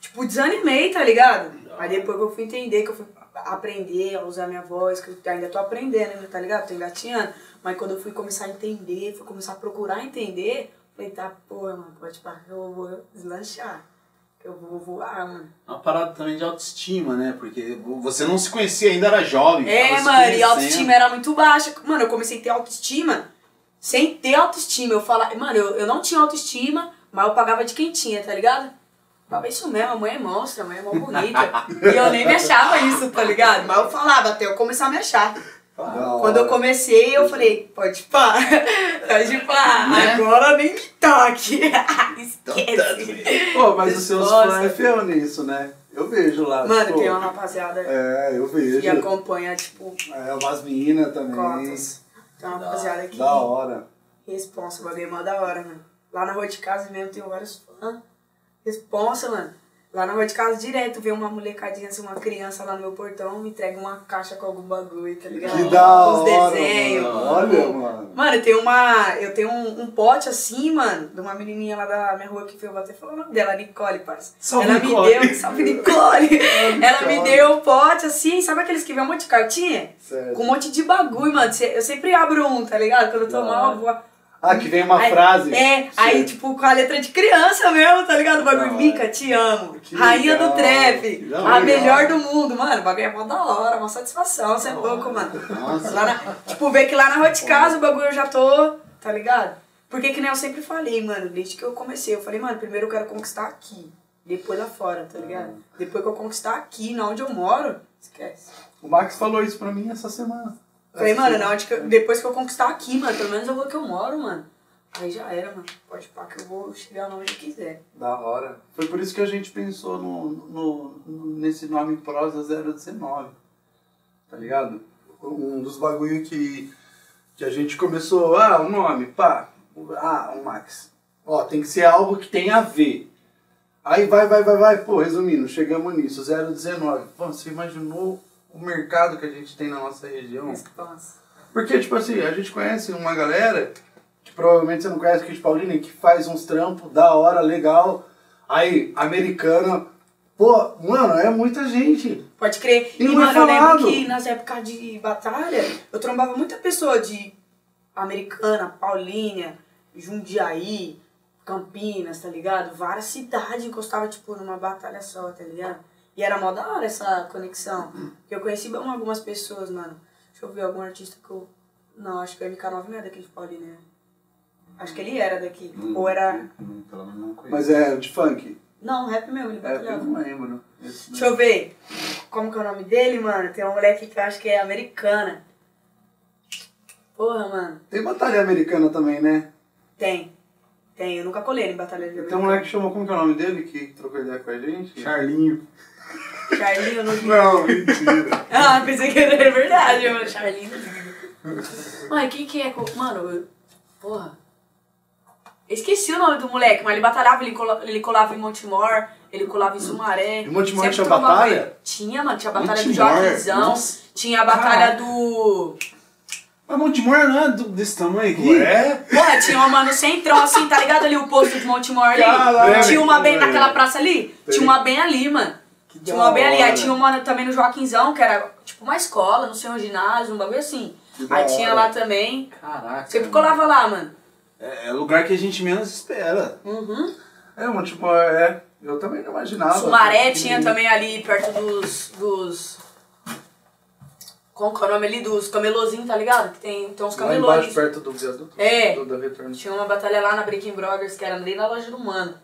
Tipo, desanimei, tá ligado? Aí depois que eu fui entender, que eu fui aprender a usar minha voz, que eu ainda tô aprendendo, ainda, tá ligado? Tô engatinhando. Mas quando eu fui começar a entender, fui começar a procurar entender, falei, tá, porra, mano, pode parar, eu vou deslanchar. Que eu vou voar, mano. Uma parada também de autoestima, né? Porque você não se conhecia ainda, era jovem. É, mano, e a autoestima era muito baixa. Mano, eu comecei a ter autoestima sem ter autoestima. Eu falava, mano, eu, eu não tinha autoestima, mas eu pagava de quem tinha, tá ligado? Falava isso mesmo, a mãe é monstra, a mãe é mó bonita. e eu nem me achava isso, tá ligado? Mas eu falava até eu começar a me achar. Quando eu comecei, eu falei, pode pá, pode pá, Né? agora nem me toque. Esquece. Pô, mas os seus fãs é fiel nisso, né? Eu vejo lá. Mano, tipo, tem uma rapaziada É, eu vejo. que acompanha, tipo, É, umas minas também. cotas. Uma rapaziada que Da hora. Responsa, o bagulho é mó da hora, mano. Lá na rua de casa mesmo tem vários fãs. Responsa, mano. Lá na rua de casa direto vem uma molecadinha, assim, uma criança lá no meu portão, me entrega uma caixa com algum bagulho, tá ligado? Que da Os hora, desenhos. mano. Olha, mano. Mano, tem uma. Eu tenho um, um pote assim, mano, de uma menininha lá da minha rua que foi, eu vou até falar o nome dela, Nicole, parça. Salve, Ela Nicole. me deu, salve Nicole! Ela me deu um pote assim, sabe aqueles que vem um monte de cartinha? Certo. Com um monte de bagulho, mano. Eu sempre abro um, tá ligado? Quando eu tô mal, eu vou. Ah, que vem uma Aí- frase. É, aí Certo. tipo com a letra de criança mesmo, tá ligado? O bagulho, hora. Mica, te amo. Que Rainha legal, do trap, a melhor do mundo, mano. O bagulho é mó da hora, uma satisfação, você é louco, mano. Nossa. Lá na- tipo, ver que lá na de casa o bagulho eu já tô, tá ligado? Porque que nem eu sempre falei, mano, desde que eu comecei, eu falei, mano, primeiro eu quero conquistar aqui, depois lá fora, tá ligado? Depois que eu conquistar aqui, na onde eu moro, esquece. O Max falou isso pra mim essa semana. Falei, mano, na onde que depois que eu conquistar aqui, mano, pelo menos eu vou que eu moro, mano. Aí já era, mano. Pode pá que eu vou chegar onde eu quiser. Da hora. Foi por isso que a gente pensou no, no, no- nesse nome Prosa 019. Tá ligado? Um dos bagulho que, que a gente começou, ah, o nome, pá. Ah, o Max. Ó, tem que ser algo que tenha a ver. Aí vai, vai, vai, vai. Pô, resumindo, chegamos nisso, 019. Pô, você imaginou o mercado que a gente tem na nossa região? Porque, tipo assim, a gente conhece uma galera, que provavelmente você não conhece, que é de Paulina, que faz uns trampos da hora, legal. Aí, americana. Pô, mano, é muita gente. Pode crer. E E, é mano, eu lembro que nas épocas de batalha, eu trombava muita pessoa de Americana, Paulínia, Jundiaí, Campinas, tá ligado? Várias cidades encostava, tipo, numa batalha só, tá ligado? E era mó da hora essa conexão. Porque eu conheci algumas pessoas, mano. Deixa eu ver algum artista que eu. Não, acho que o MK9 não é daqui de Paulínia. né? Acho que ele era daqui. Ou era. Hum, Pelo menos não conheço. Mas é de funk. Não, rap mesmo, ele É, eu batalhava. não lembro. Esse Deixa eu ver. Como que é o nome dele, mano? Tem uma moleque que eu acho que é americana. Porra, mano. Tem batalha americana também, né? Tem. Tem. Eu nunca colei em batalha de Tem um americana. moleque que chamou, como que é o nome dele, que trocou ideia com a gente? Charlinho. Charlinho no Não, mentira. Ah, pensei que era verdade, mano. Charlinho no Mano, quem que é? Mano, eu... porra. Esqueci o nome do moleque, mas ele batalhava, ele, cola- ele colava em Montemor, ele colava em Sumaré. Em Montemor tinha batalha? ele. Tinha, mano. Tinha a batalha do Montemor? Joaquinzão. Nossa. Tinha a batalha do... Mas Montemor não é do- desse tamanho aqui? Ué? Porra, tinha uma mano centrão assim, tá ligado ali o posto de Montemor ali? Caralho, tinha uma bem naquela praça ali? Tinha uma bem ali, mano. Tinha uma bem ali. Aí tinha uma também no Joaquinzão, que era tipo uma escola, não sei, um ginásio, um bagulho assim. Que Aí tinha hora. lá também. Caraca. Sempre colava lá, mano. É, é lugar que a gente menos espera. Uhum. É, um tipo, é. Eu também não imaginava. Sumaré tinha também ali perto dos. dos. Como que é o nome ali? Dos camelozinhos, tá ligado? Que tem, tem uns Lá camelô embaixo, perto do viaduto. É. Do, da retorno. Tinha uma batalha lá na Breaking Brothers, que era ali na loja do mano.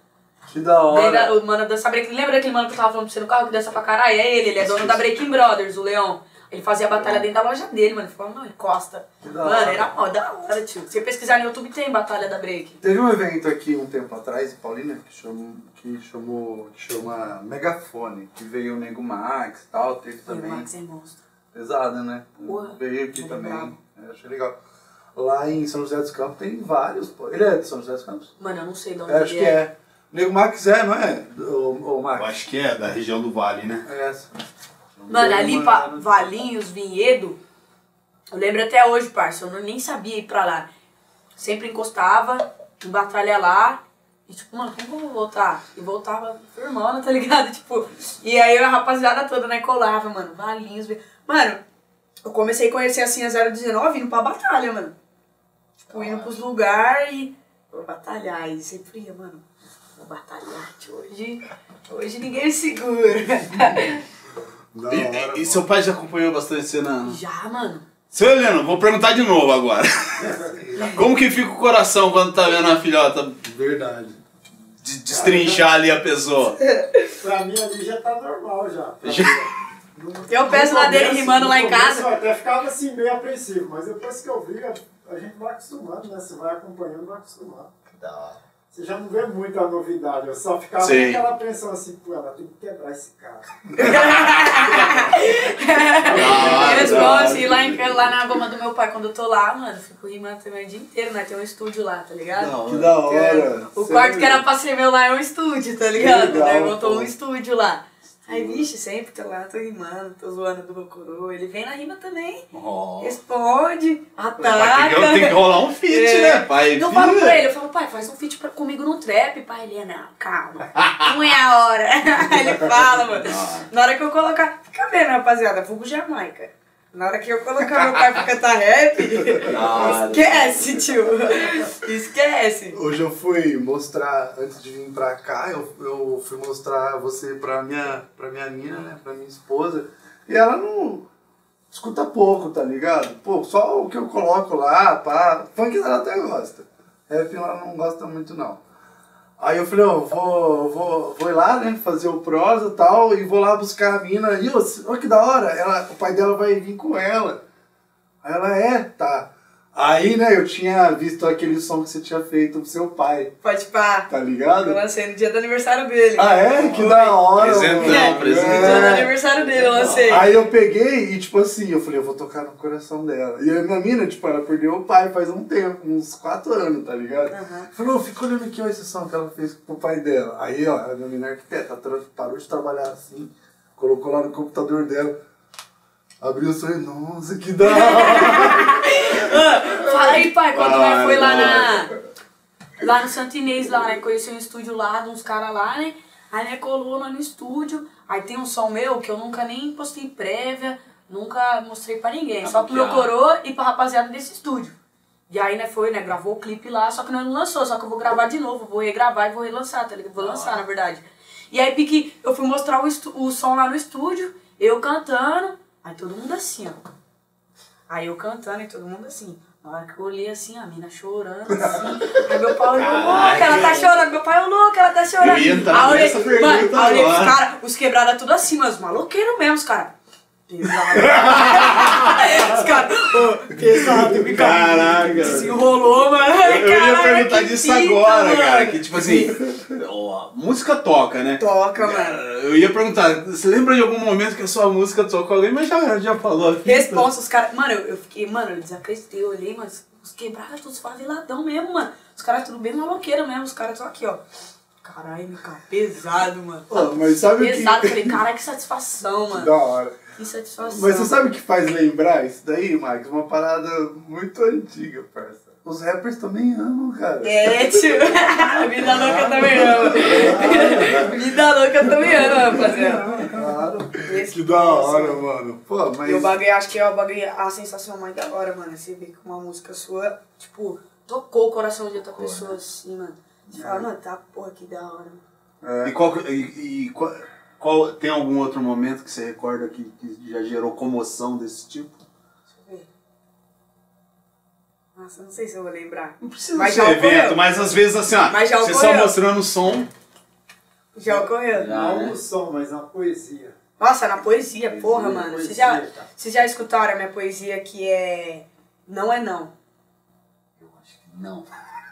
Que da Daí hora. da- o mano dança breaking. Lembra daquele mano que eu tava falando pra você no carro que dança pra caralho? É ele, ele é dono da Breaking Brothers, o Leão. Ele fazia a batalha dentro da loja dele, mano. Ele falou, não, encosta. Que da Mano, era mó da hora, tio. Se você pesquisar no YouTube, tem batalha da Break. Teve um evento aqui um tempo atrás em Paulina que chamou, que chamou, que chama Megafone, que veio o Nego Max e tal, teve O também. Max é monstro. Pesada, né? Porra, veio aqui é também. É, achei legal. Lá em São José dos Campos tem vários, pô. Ele é de São José dos Campos? Mano, eu não sei de onde Eu acho que é. Nego Max é, não é? O, o Max. Eu acho que é da região do Vale, né? É essa. Mano, ali Mano. Valinhos, Vinhedo, eu lembro até hoje, parça, eu não- nem sabia ir pra lá. Sempre encostava, em batalha lá, e tipo, mano, como que eu vou voltar? E voltava firmando, tá ligado? Tipo, e aí a rapaziada toda, né, colava, mano, Valinhos, Vinhedo. Mano, eu comecei a conhecer assim a 019 indo pra batalha, mano. Tipo, indo pros lugares e vou batalhar. E sempre ia, mano, vou batalhar. Hoje, hoje ninguém me segura. Da E, hora, e- e seu pai já acompanhou bastante você na. Já, mano. Seu Heleno, vou perguntar de novo agora. Como que fica o coração quando tá vendo a filhota Verdade. de- destrinchar ali a pessoa? Pra mim ali já tá normal já. Já- Eu peço lá dele rimando lá em casa. Eu até ficava assim meio apreensivo, mas depois que eu vi, a, a gente vai acostumando, né? Você vai acompanhando, vai acostumando. Você já não vê muita novidade, eu só ficava com Sim. aquela apreensão assim, pô, ela tem que quebrar esse cara. hora, Eles vão hora. assim, lá, em, lá na goma do meu pai, quando eu tô lá, mano, fico rimando também o dia inteiro, né? Tem um estúdio lá, tá ligado? Que da hora. O quarto que era pra ser meu lá é um estúdio, tá ligado? legal, Daí montou pô. um estúdio lá. Aí, vixe, sempre tô lá, tô rimando, tô zoando do coroa. Ele vem na rima também, Ó. responde, ataca. ter que, tem que rolar um feat, É. né, pai? Eu falo pra ele, eu falo, pai, faz um feat pra- comigo no trap, pai. Ele é, não, calma, não é a hora. Ele fala, mano. Na hora que eu colocar, fica vendo, rapaziada, fogo Jamaica. Na hora que eu colocar meu pai pra cantar rap, esquece, tio. Esquece. Hoje eu fui mostrar, antes de vir pra cá, eu, eu fui mostrar você pra minha, pra minha mina, né? Pra minha esposa. E ela não escuta pouco, tá ligado? Pô, só o que eu coloco lá, pá. Funk ela até gosta. Rap ela não gosta muito não. Aí eu falei, ó, vou, vou, vou ir lá, né, fazer o prosa e tal, e vou lá buscar a mina. E, ô, olha que da hora, ela, o pai dela vai vir com ela. Aí ela, é, tá. Aí, né, eu tinha visto aquele som que você tinha feito pro seu pai, Pode pá. tá Eu ligado? lancei no dia do aniversário dele. Ah, é? Que da hora, Presentão, mano. presentão. No dia do É. aniversário dele eu lancei. Aí eu peguei e, tipo assim, eu falei, eu vou tocar no coração dela. E a minha mina, tipo, ela perdeu o pai faz um tempo, uns quatro anos, tá ligado? Aham. Falou, fica olhando aqui, ó, esse som que ela fez pro pai dela. Aí, ó, a minha mina é arquiteta, parou de trabalhar assim, colocou lá no computador dela, abriu o som e, nossa, que da hora! Fala aí, pai, quando Vai, nós foi lá na. Lá no Santo Inês, lá, né? Conheci um estúdio lá, de uns caras lá, né? Aí, né, colou lá no estúdio. Aí tem um som meu que eu nunca nem postei prévia, nunca mostrei pra ninguém. Só pro meu coroa e pra rapaziada desse estúdio. E aí, né, foi, né, gravou o clipe lá, só que não lançou, só que eu vou gravar de novo, vou regravar e vou relançar, tá ligado? Vou lançar, na verdade. E aí, pique, eu fui mostrar o, o som lá no estúdio, eu cantando, aí todo mundo assim, ó. Aí eu cantando e todo mundo assim. Na hora que eu olhei assim, a mina chorando assim. Aí meu pai olhou, louco, ela tá chorando. Meu pai, louco, ela tá chorando. Eu ia entrar aí eu olhei, nessa pergunta mano, olhei os agora. caras, os quebrados tudo assim, mas os maloqueiros mesmo, os caras. Pesado. os caras, ô, pesado, me Caraca. Desenrolou, mano. Eu, eu ia perguntar que disso fita, agora, mano. cara. Que tipo assim, ó, música toca, né? Toca, mano. Eu ia perguntar, você lembra de algum momento que a sua música tocou alguém, mas já, já falou aqui. Responsa, os caras. Mano, eu, eu fiquei, mano, eu desacreditei, eu olhei, mas os quebrados, todos faveladão mesmo, mano. Os caras tudo bem maloqueiro mesmo, os caras só aqui, ó. Caralho, MK, pesado, mano. Pô, mas sabe o que... Pesado, falei, caralho, que satisfação, Que mano. da hora. Que satisfação. Mas você sabe o que faz lembrar isso daí, Max? Uma parada muito antiga, parça. Os rappers também amam, cara. É, tio. Vida louca também ama. Vida louca também ama, rapaziada. Claro. Esse Que da hora, mano. Pô, mas... E o bagulho, acho que é o bagulho, a sensação mais da hora, mano. Você vê que uma música sua, tipo, tocou o coração de outra pessoa assim, mano. Você fala, mano, tá porra, que da hora. É. E, qual, e, e qual, qual- tem algum outro momento que você recorda que, que já gerou comoção desse tipo? Deixa eu ver. Nossa, não sei se eu vou lembrar. Não precisa Mas ser evento, ocorreu. mas às vezes assim, ó, Mas já você só ocorreu. mostrando o som. Já ocorreu. Já. Não né? no som, mas na poesia. Nossa, na poesia, porra, Poesia, mano. Vocês poesia, já, cara. vocês já escutaram a minha poesia que é. Não é não. Não.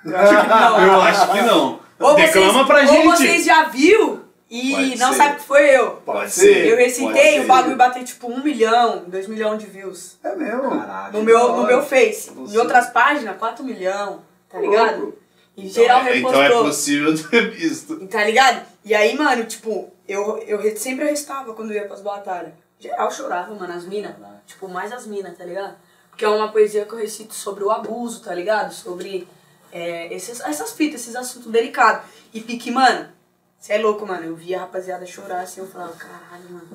Eu acho que não. Eu acho que não. Ou Declama vocês, pra gente. Ou vocês já viu e Pode não ser. sabe que foi eu. Pode ser. Eu recitei, o bagulho bateu tipo um milhão, dois milhões de views. É mesmo. Caraca. No meu, no meu Face. Em outras páginas, 4 milhões, tá ligado? Louco. E geral então repostou. é possível ter visto. Tá ligado? E aí, mano, tipo, eu, eu re- sempre restava quando ia pras batalhas. Geral chorava, mano, as minas. Tipo, mais as minas, tá ligado? Porque é uma poesia que eu recito sobre o abuso, tá ligado? Sobre é, esses, essas fitas, esses assuntos delicados. E pique, mano, você é louco, mano. Eu via a rapaziada chorar assim, eu falava, caralho, mano.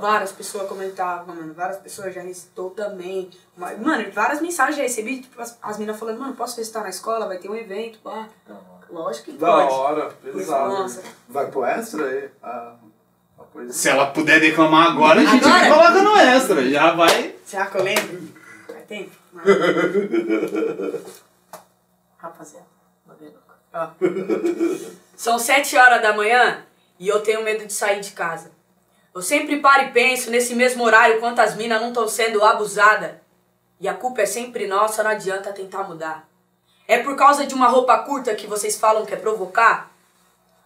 Várias pessoas comentavam, mano. Várias pessoas já recitou também. Mano, várias mensagens já recebi, tipo, as, as minas falando, mano, posso recitar na escola? Vai ter um evento, pá. Lógico que Da pode. hora, pesado. Nossa. Vai pro extra aí? Ah, coisa. Se ela puder declamar agora, a gente Agora? coloca no extra. Já vai. Será que eu lembro? Faz tempo? Rapaziada, é. Ó. São sete horas da manhã e eu tenho medo de sair de casa. Eu sempre paro e penso nesse mesmo horário quantas minas não estão sendo abusadas. E a culpa é sempre nossa, não adianta tentar mudar. É por causa de uma roupa curta que vocês falam que é provocar?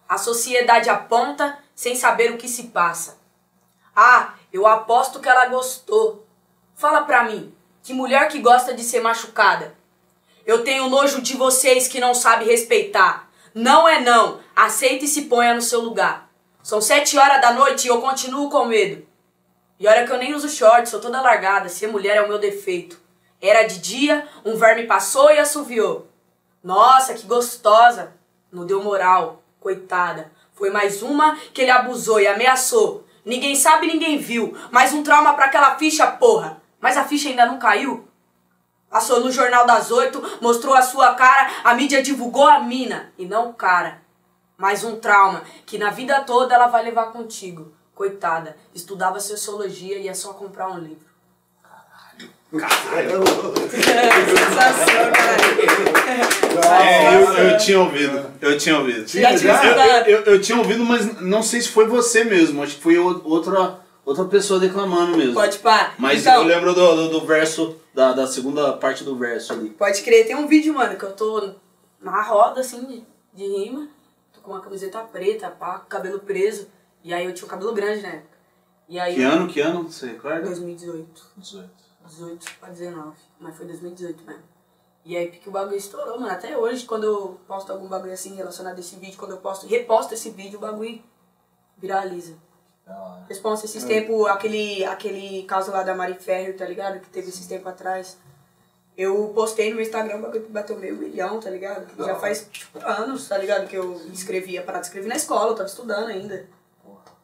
A sociedade aponta sem saber o que se passa. Ah, eu aposto que ela gostou. Fala pra mim, que mulher que gosta de ser machucada? Eu tenho nojo de vocês que não sabem respeitar. Não é não. Aceita e se ponha no seu lugar. São sete horas da noite e eu continuo com medo. E olha que eu nem uso shorts, sou toda largada. Ser mulher é o meu defeito. Era de dia, um verme passou e assoviou. Nossa, que gostosa. Não deu moral, coitada. Foi mais uma que ele abusou e ameaçou. Ninguém sabe, ninguém viu. Mais um trauma pra aquela ficha, porra. Mas a ficha ainda não caiu? Passou no Jornal das Oito, mostrou a sua cara, a mídia divulgou a mina e não o cara. Mais um trauma que na vida toda ela vai levar contigo. Coitada, estudava sociologia e é só comprar um livro. Sensação, cara. É, eu, eu tinha ouvido. Eu tinha ouvido. Já tinha eu, eu, eu, tinha ouvido, mas não sei se foi você mesmo. Acho que foi outra, outra pessoa declamando mesmo. Pode pá. Mas então, eu lembro do, do, do verso, da, da segunda parte do verso ali. Pode crer, tem um vídeo, mano, que eu tô na roda, assim, de, de rima. Tô com uma camiseta preta, pá, cabelo preso. E aí eu tinha o cabelo grande na época. E aí. Que ano, que ano? Você recorda? 2018. 18. 18 pra 19. Mas foi 2018 mesmo. E aí porque o bagulho estourou, mano. Até hoje, quando eu posto algum bagulho assim relacionado a esse vídeo, quando eu posto, reposto esse vídeo, o bagulho viraliza. Responsa esses tempos, aquele, aquele caso lá da Mari Ferrer, tá ligado? Que teve esses tempos atrás. Eu postei no Instagram, o bagulho que bateu meio milhão, tá ligado? Que já faz tipo, anos, tá ligado? Que eu escrevia, parado de escrever na escola, eu tava estudando ainda.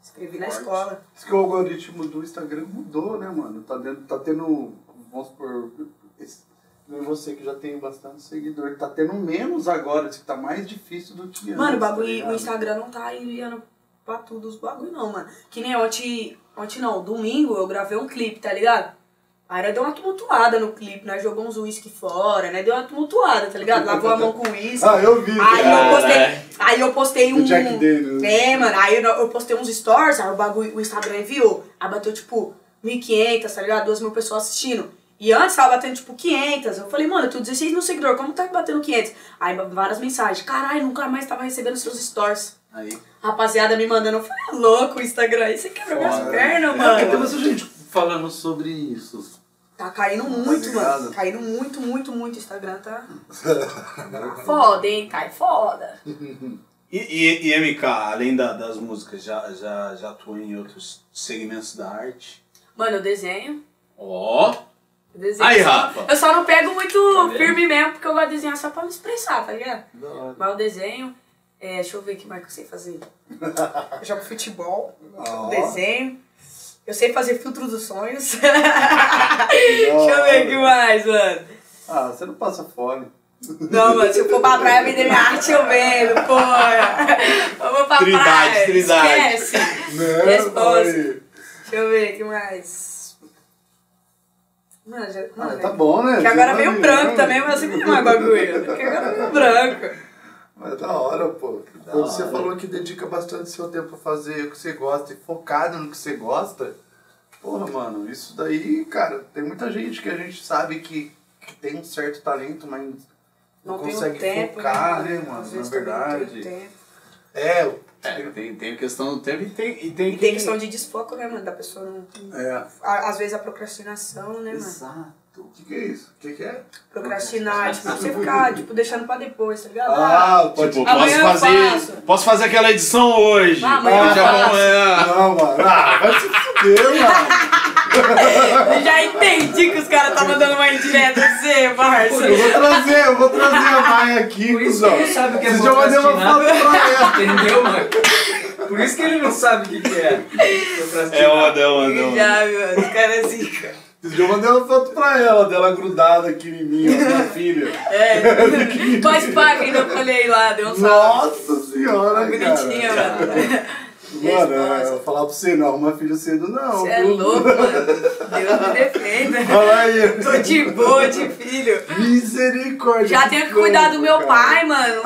Escrevi na escola. Diz que o algoritmo do Instagram mudou, né, mano? Tá, dentro, tá tendo. Vamos supor. nem você que já tem bastante seguidor. Tá tendo menos agora, diz que tá mais difícil do que antes. Mano, o tá bagulho, ligado? o Instagram não tá enviando pra tudo os bagulho não, mano. Que nem ontem, ontem não, domingo eu gravei um clipe, tá ligado? Aí nós deu uma tumultuada no clipe, nós jogamos uns uísque fora, né? Deu uma tumultuada, tá ligado? Lavou a mão com uísque. Ah, eu vi. Aí eu Caralho. postei, aí eu postei um. Jack Daniels. É, mano, aí eu, eu postei uns stories, aí o bagulho, o Instagram enviou. Aí bateu tipo 1.500, tá ligado? 2 mil pessoas assistindo. E antes tava batendo tipo 500. Eu falei, mano, eu tenho 16 mil seguidores, como tá batendo 500? Aí várias mensagens, caralho, nunca mais tava recebendo seus stories. Aí. Rapaziada me mandando, eu falei, é louco o Instagram aí, você quebrou minhas pernas, É, porque tem mano. muita gente falando sobre isso. Tá caindo muito, ligado? mano. Caindo muito, muito, muito. O Instagram tá. foda, hein? Cai foda. E, e, e MK, além da- das músicas, já, já, já atuou em outros segmentos da arte? Mano, eu desenho. Ó! Eu desenho. Aí, Eu só- Rafa. Eu só não pego muito vendo? firme mesmo, porque eu gosto de desenhar só pra me expressar, tá ligado? Mas eu desenho. É, deixa eu ver o que mais que eu sei fazer. Eu jogo futebol, Ó. desenho. Eu sei fazer filtro dos sonhos. deixa eu ver o que mais, mano. Ah, você não passa fome. Não, mano, se eu for pra praia vender minha arte, eu vendo, porra. Eu vou pra Trindade, praia. trindade. Esquece. Né? Resposta. Deixa eu ver o que mais. Mano, já, Ah, mano, tá bom, né? Que agora veio o branco também, mas eu sei que não é bagulho. Que agora veio branco. Mas é da hora, pô. Quando você falou que dedica bastante seu tempo a fazer o que você gosta e focado no que você gosta, porra, mano, isso daí, cara, tem muita gente que a gente sabe que, que tem um certo talento, mas não, Não consegue tempo, focar, né, Às mano, na verdade. tempo. É, É, tem, tem questão do tempo e tem, e tem, E tem questão de desfoco, né, mano? Da pessoa não. é. a- Às vezes a procrastinação, né, mano? Exato. O que, que é isso? O que, que é? Procrastinar, tipo, você ficar, tipo, deixando pra depois, tá ligado? Ah, pode Tipo, Amanhã posso eu fazer, faço. posso fazer aquela edição hoje. Ah, amanhã eu já faço. vamos, é. Não, mano. Ah, vai se fuder, mano. Eu já entendi que os caras estavam dando uma indireta pra você, parça. Eu vou trazer, eu vou trazer a Maia aqui, Por isso cuzão. que ele sabe o que é Vocês já mandei uma procrastinar. foto pra ela. Entendeu, mano? Por isso que ele não sabe o que, que é. É onda, é onda, é onda. Já, meu, os caras assim, cara. Já mandei uma foto pra ela, dela grudada aqui em mim, ó, minha filha. É. Pá, que ainda eu falei lá, deu um salve. Nossa senhora, Bonitinha, cara. mano. Mano, eu vou falar pra você, não arruma filho cedo não. Você é louco, mano. Deus me defenda. Fala aí. Tô de boa, de filho. Misericórdia. Já tenho que cuidar do meu cara. pai, mano.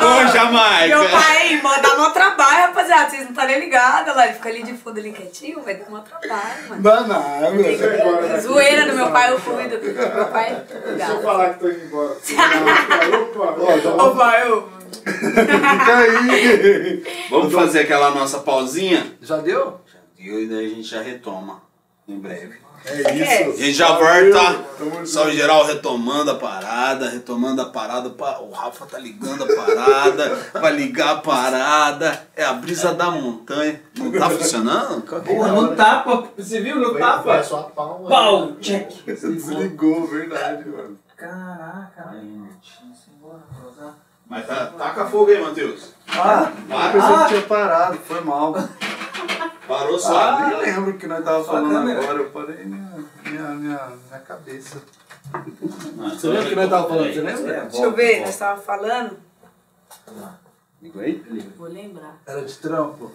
Não, jamais. Meu pai manda mó trabalho, rapaziada. Vocês não estão nem ligados lá. Ele fica ali de fundo ali quietinho, vai dar mó trabalho, mano. Não, não, meu. Daqui. Zoeira do meu pai, eu cuido. Meu pai, Deixa eu cuidado. falar que tô indo embora. Opa, Ó, Fica aí. Vamos fazer aquela nossa pausinha? Já deu? E daí a gente já retoma em breve. É A isso. gente já Valeu. volta. Só junto. geral retomando a parada, retomando a parada. pa- O Rafa tá ligando a parada, vai ligar a parada. É a brisa da montanha. Não tá funcionando? É? Porra, não tapa. Você viu? Não Foi tapa. só a palma. Pau, check. Desligou, verdade, mano. Caraca, gente. Simbora, cruzar. Mas tá, taca fogo aí, Matheus. Ah, eu pensei que tinha parado, foi mal. Parou só. Ah, nem lembro o que nós tava falando câmera. agora, eu parei minha, minha, minha, minha cabeça. Não, Você lembra o que nós tava falando? Você lembra? Deixa eu ver, nós tava falando. Ligou aí? Vou lembrar. Era de trampo.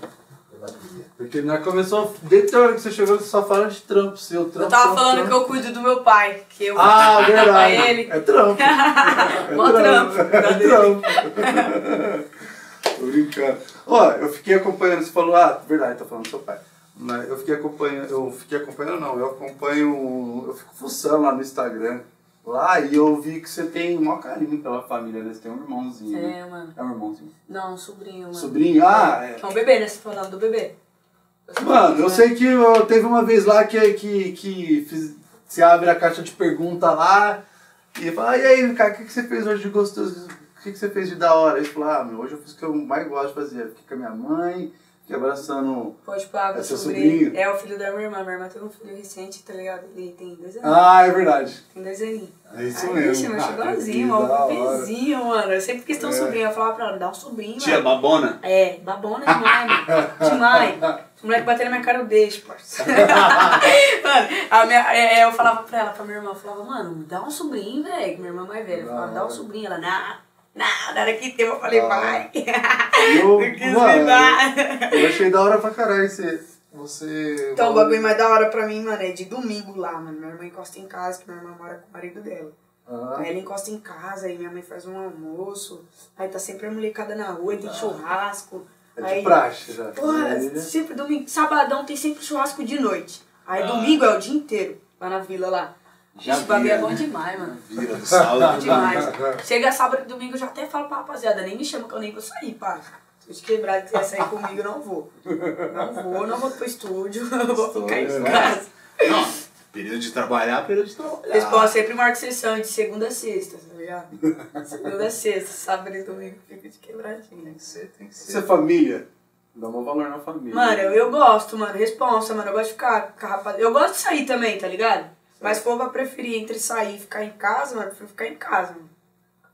Porque nós começou, desde a hora que você chegou, você só fala de trampo, seu trampo. Eu tava trampo, falando que eu cuido do meu pai. Que eu Ah, verdade. ele. É trampo. É trampo. É trampo. Tô brincando. Ó, eu fiquei acompanhando, você falou, ah, verdade, tá falando do seu pai. Mas Eu fiquei acompanhando, eu fiquei acompanhando não, eu acompanho, eu fico fuçando lá no Instagram. Lá e eu vi que você tem um maior carinho pela família, né? Você tem um irmãozinho. né? É, mano. É um irmãozinho. Não, um sobrinho, mano. Sobrinho? Ah, é. É um bebê, né? Você falando do bebê. Mano, eu sei que eu, teve uma vez lá que, que, que fiz, você abre a caixa de pergunta lá e fala, e aí, cara, o que, que você fez hoje de gostoso? O que, que você fez de da hora? Ele falou, ah, meu, hoje eu fiz o que eu mais gosto de fazer. Fiquei com a minha mãe, fiquei abraçando. Pode pagar, É seu sobrinho. sobrinho? É o filho da minha irmã. Minha irmã teve um filho recente, tá ligado? Ele tem dois anos. Ah, é verdade. Tem dois aninhos. É isso Aí, mesmo. Vixe, meu Ah, que da um bebezinho, mano. Eu sempre quis ter um É. sobrinho. Eu falava pra ela, dá um sobrinho, Tia mano. babona? É, babona demais, mano. Demais. O moleque bater na minha cara, eu deixo, parça. mano, a minha, é, é, eu falava pra ela, pra minha irmã, eu falava, mano, dá um sobrinho, velho. Minha irmã mais velha. Eu falava, dá um sobrinho. Ela, não, não, na hora que tem, eu falei, Ah. vai. Eu, Não quis mano, eu achei da hora pra caralho você. você Então, o bagulho mais da hora pra mim, mano, é de domingo lá, mano. Minha irmã encosta em casa, que minha irmã mora com o marido dela. Ah, Aí ela encosta em casa, aí minha mãe faz um almoço, aí tá sempre a molecada na rua, tem churrasco. é de aí, praxe já. Porra, Aí, sempre domingo, sabadão tem sempre churrasco de noite. Aí domingo é o dia inteiro, lá na vila lá. Já Esse bagulho é bom né? demais, mano. Vira do Bom demais. Chega sábado e domingo eu já até falo pra rapaziada, nem me chama que eu nem vou sair, pá. Se eu te quebrar e quiser sair comigo, eu não vou. Não vou, não vou pro estúdio, eu vou ficar em Estúdio, casa. Não, período de trabalhar, período de trabalhar. Eles podem sempre marcar sessão de segunda a sexta, tá ligado? Segunda a sexta, sábado e domingo fica de quebradinha. Tem que ser, tem que Você ser. é família? Dá um valor na família. Mano, eu, eu gosto, mano, responsa, mano, eu gosto de ficar com a rapaziada. Eu gosto de sair também, tá ligado? Mas se for pra preferir entre sair e ficar em casa, mano, eu prefiro ficar em casa, mano.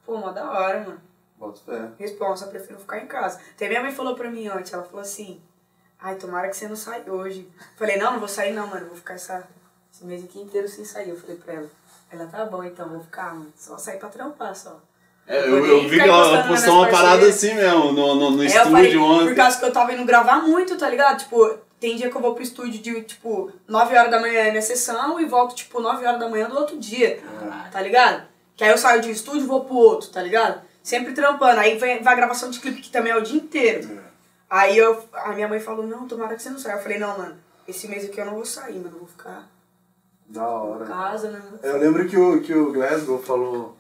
Pô, mó da hora, mano. Bota fé. Responsa, eu prefiro ficar em casa. Até minha mãe falou pra mim ontem, ela falou assim, ai, tomara que você não saia hoje. Falei, não, não vou sair não, mano, vou ficar essa, esse mês aqui inteiro sem sair. Eu falei pra ela, ela tá bom então, vou ficar, mano, só sair pra trampar só. É, eu, eu vi que ela postou uma parada assim mesmo, no, no, no É, eu falei, estúdio por ontem. causa que eu tava indo gravar muito, tá ligado? Tipo, tem dia que eu vou pro estúdio de, tipo, 9 horas da manhã na sessão e volto, tipo, 9 horas da manhã do outro dia, tá ligado? Que aí eu saio de um estúdio e vou pro outro, tá ligado? Sempre trampando. Aí vem, vai a gravação de clipe que também é o dia inteiro. Aí eu, a minha mãe falou, não, tomara que você não saia. Eu falei, não, mano, esse mês aqui eu não vou sair, mano, eu vou ficar Da hora. em casa, né? Eu lembro que o, que o Glasgow falou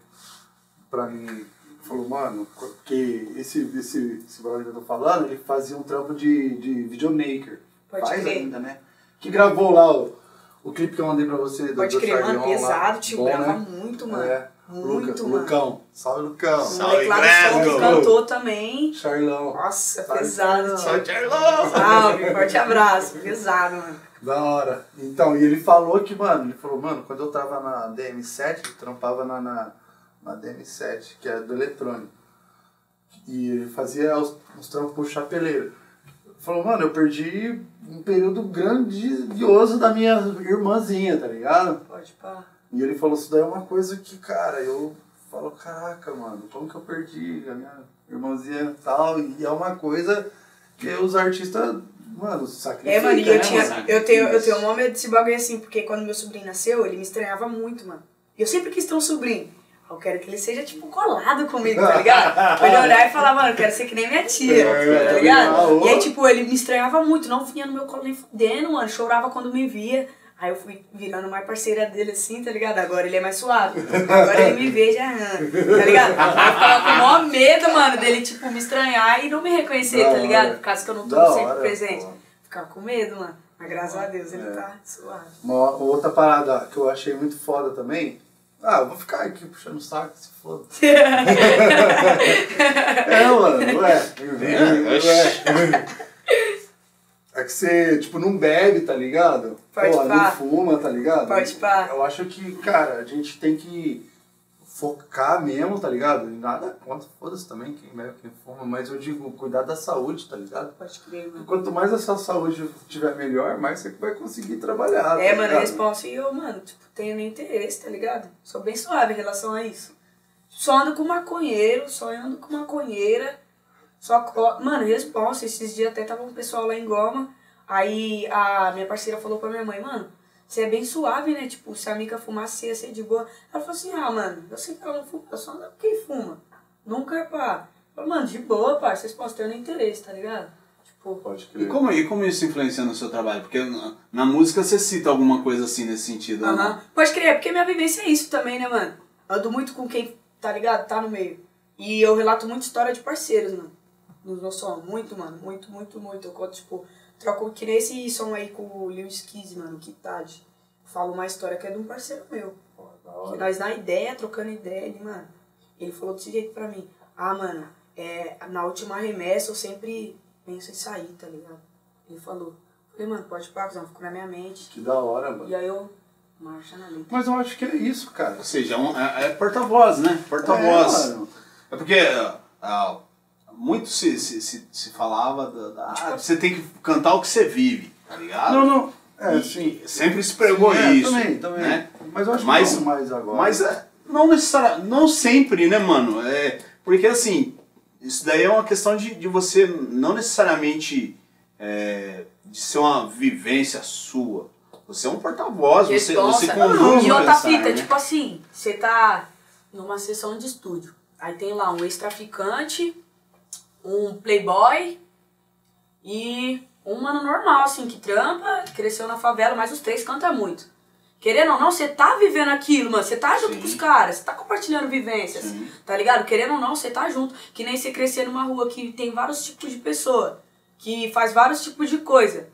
pra mim, falou, mano, que esse, esse, esse brother que eu tô falando, ele fazia um trampo de, de videomaker. Pode Faz crer. ainda, né? Que gravou lá o, O clipe que eu mandei pra você do, Pode crer, mano, Charlion lá, pesado, tio. bom, grava né? muito, mano. É, Muito, Luca, mano. Lucão. Salve, Lucão. Salve, Glasgow. cantou também. Charlão. Nossa, Salve, pesado, tio. Só Charlão! Salve, forte abraço. Pesado, mano. Da hora. Então, e ele falou que, mano, ele falou, mano, quando eu tava na DM7, eu trampava na, na, na DM7, que é do eletrônico. E ele fazia os, os trampos pro chapeleiro. Ele falou, mano, eu perdi um período grandioso da minha irmãzinha, tá ligado? Pode pá. E ele falou, isso daí é uma coisa que, cara, eu falo, caraca, mano, como que eu perdi a minha irmãzinha e tal? E é uma coisa que os artistas, mano, sacrificam. É, mano, e eu, né, tinha, mano? eu, tenho, eu tenho um medo desse bagulho assim, porque quando meu sobrinho nasceu, ele me estranhava muito, mano. E eu sempre quis ter um sobrinho. Eu quero que ele seja, tipo, colado comigo, tá ligado? Pra ele olhar e falar, mano, eu quero ser que nem minha tia, É, tá ah, ligado? ô. E aí, tipo, ele me estranhava muito, não vinha no meu colo nem fudendo, mano, chorava quando me via. Aí eu fui virando mais parceira dele assim, tá ligado? Agora ele é mais suave. Agora ele me vê já, tá ligado? Aí eu ficava com o maior medo, mano, dele, tipo, me estranhar e não me reconhecer, tá ligado? Por causa que eu não tô Da sempre hora, presente. pô. Ficava com medo, mano. Mas graças a Deus ele É. tá suave. Uma outra parada que eu achei muito foda também. Ah, eu vou ficar aqui puxando o saco, se foda. é, mano, ué. ué. É que você, tipo, não bebe, tá ligado? Pode Pô, não pá. fuma, tá ligado? Pode pá. Eu acho que, cara, a gente tem que focar mesmo, tá ligado? E nada contra, foda-se também quem bebe, quem fuma, mas eu digo, cuidar da saúde, tá ligado? Pode crer, mano. Quanto mais a sua saúde estiver melhor, mais você vai conseguir trabalhar. É, tá mano, ligado? resposta e eu, mano, tipo, tenho nem interesse, tá ligado? Sou bem suave em relação a isso. Só ando com maconheiro, só ando com maconheira. Só co... Mano, resposta. Esses dias até tava um pessoal lá em Goma. Aí a minha parceira falou pra minha mãe, mano, você é bem suave, né? Tipo, se a Mica fumasse, você ia ser de boa. Ela falou assim, ah, mano, eu sei que ela não fuma, eu só ando com quem fuma. Nunca é pá. Eu falei, mano, de boa, pá, vocês podem ter interesse, tá ligado? Tipo, Pode E crer. como, e como isso influencia no seu trabalho? Porque na, na música você cita alguma coisa assim nesse sentido. né? Aham. Pode crer, porque minha vivência é isso também, né, mano? Ando muito com quem, tá ligado? Tá no meio. E eu relato muita história de parceiros, mano. Nos meus sons. Muito, mano. Muito, muito, muito. Eu conto, tipo, troco que nem esse som aí com o Lewis Keys, mano, que tarde. Falo uma história que é de um parceiro meu. Pô, Que nós na ideia, trocando ideia, ele, mano. Ele falou desse jeito pra mim. Ah, mano, é, na última remessa eu sempre penso em sair, tá ligado? Ele falou. Falei, mano, pode parar, não, ficou na minha mente. Que da hora, mano. E aí eu, marcha na letra. Mas eu acho que é isso, cara. Ou seja, é, um- é- é porta-voz, né? Porta-voz. É. É porque ah, muito se, se, se, se falava da, da- ah, você tem que cantar o que você vive, tá ligado? Não, não. É, E sim. Sempre se pregou É, isso. Também, também. Né? Mas eu acho Mas- que não mais agora. Mas é, não necessariamente, não sempre, né, mano? É, porque assim, isso daí é uma questão de, de você não necessariamente é, de ser uma vivência sua. Você é um porta-voz, você, você conduz E outra fita, né? tipo assim, você tá numa sessão de estúdio. Aí tem lá um ex-traficante, um playboy e um mano normal, assim, que trampa, cresceu na favela, mas os três cantam muito. Querendo ou não, você tá vivendo aquilo, mano. Você tá junto Sim. com os caras, você tá compartilhando vivências. Sim. Tá ligado? Querendo ou não, você tá junto. Que nem você crescer numa rua que tem vários tipos de pessoa, que faz vários tipos de coisa.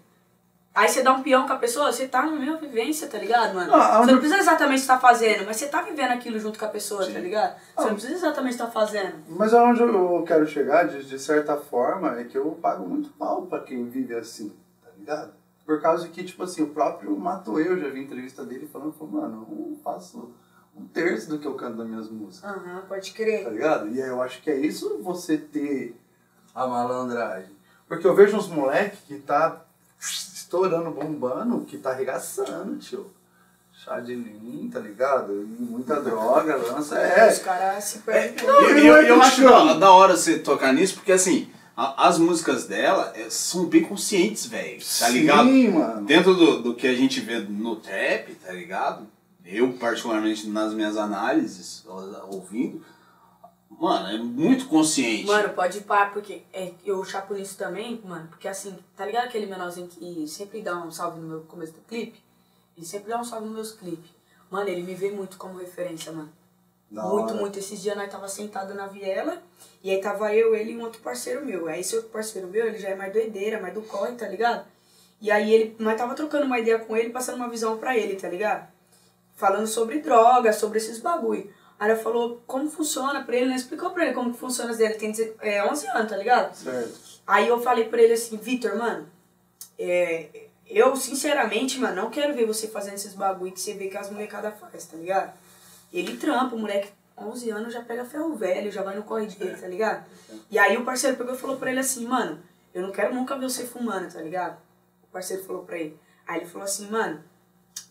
Aí você dá um peão com a pessoa, você tá na mesma vivência, tá ligado, mano? Ah, Você onde- não precisa exatamente estar fazendo, mas você tá vivendo aquilo junto com a pessoa, Sim. tá ligado? Você Ah. não precisa exatamente estar fazendo. Mas aonde eu quero chegar, de, de certa forma, é que eu pago muito pau pra quem vive assim, tá ligado? Por causa que, tipo assim, o próprio Mato Eu já vi entrevista dele falando, falou, mano, eu faço um terço do que eu canto nas minhas músicas, Aham, pode tá crer. ligado? E aí eu acho que é isso você ter a malandragem. Porque eu vejo uns moleque que tá estourando, bombando, que tá arregaçando, tio. Chá de lean, tá ligado? E muita droga, lança. É, Os caras se perdem. Não, E ele eu, não é eu acho da, da hora você tocar nisso, porque assim, a- as músicas dela é, são bem conscientes, velho. Tá ligado? Sim, mano. Dentro do, do que a gente vê no trap, tá ligado? Eu, particularmente, nas minhas análises, ouvindo, mano, é muito consciente. Mano, pode ir pá, porque é, eu chapo nisso também, mano, porque assim, tá ligado aquele menorzinho que sempre dá um salve no meu começo do clipe? Ele sempre dá um salve nos meus clipes. Mano, ele me vê muito como referência, mano. Da muito, hora. muito. Esses dias nós tava sentado na viela e aí tava eu, ele e um outro parceiro meu. Aí esse outro parceiro meu, ele já é mais doideira, mais do corre, tá ligado? E aí ele, nós tava trocando uma ideia com ele, passando uma visão pra ele, tá ligado? Falando sobre droga, sobre esses bagulho. Aí falou como funciona pra ele, né? Explicou pra ele como que funciona as dele. Ele tem é, 11 anos, tá ligado? Certo. Aí eu falei pra ele assim, Vitor, mano, é, eu sinceramente, mano, não quero ver você fazendo esses bagulho que você vê que as molecadas faz, tá ligado? Ele trampa, o moleque, 11 anos, já pega ferro velho, já vai no corre dele, tá ligado? E aí o parceiro pegou e falou pra ele assim, mano, eu não quero nunca ver você fumando, tá ligado? O parceiro falou pra ele. Aí ele falou assim, mano,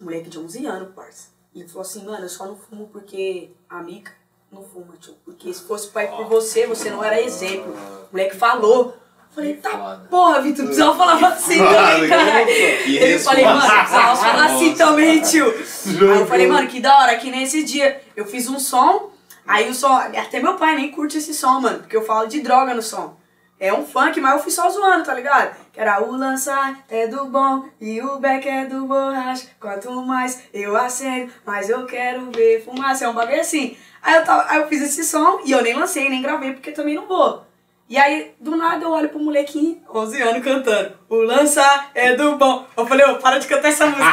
moleque de 11 anos, parça. E falou assim, mano, eu só não fumo porque a Mica não fuma, tio. Porque se fosse pai por você, você não era exemplo. O moleque falou. Eu Falei, tá porra, Vitor, precisava falar assim também, cara. Que Ele falei, mano, precisava falar assim também, tio. Aí eu falei, mano, que da hora, que nesse dia eu fiz um som, aí o som, até meu pai nem curte esse som, mano, porque eu falo de droga no som. É um funk, mas eu fui só zoando, tá ligado? Que era o lançar é do bom e o back é do borracha. Quanto mais eu acendo, mais eu quero ver fumaça. É um bagulho assim. Aí eu, tava, aí eu fiz esse som e eu nem lancei, nem gravei, porque também não vou. E aí, do nada, eu olho pro molequinho, 11 anos, cantando. O lançar é do bom. Eu falei, ô, para de cantar essa música.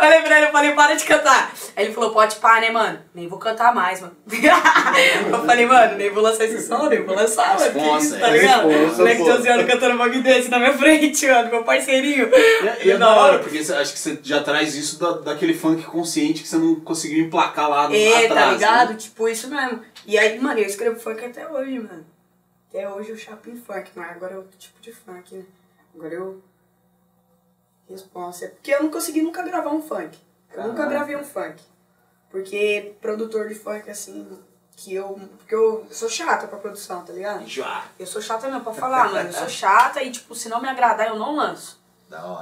Olhei pra ele, eu falei, para de cantar. Aí ele falou, pode pá, né, mano? Nem vou cantar mais, mano. eu falei, mano, nem vou lançar esse som, nem vou lançar, mano. Que isso, tá é ligado? responsa, moleque de pô. 11 anos cantando um bagulho desse na minha frente, mano, meu parceirinho. E, e é da hora, porque acho que você já traz isso da, daquele funk consciente que você não conseguiu emplacar lá do- É, atrás. tá ligado? né? Tipo, isso mesmo. E aí, mano, eu escrevo funk até hoje, mano. Até hoje eu chapo em funk, mas agora é outro tipo de funk, né? Agora eu. Responsa. É porque eu não consegui nunca gravar um funk. Eu nunca gravei um funk. Porque produtor de funk, assim, que eu. Porque eu sou chata pra produção, tá ligado? Já. Eu sou chata mesmo pra falar, mano. Eu sou chata e, tipo, se não me agradar, eu não lanço.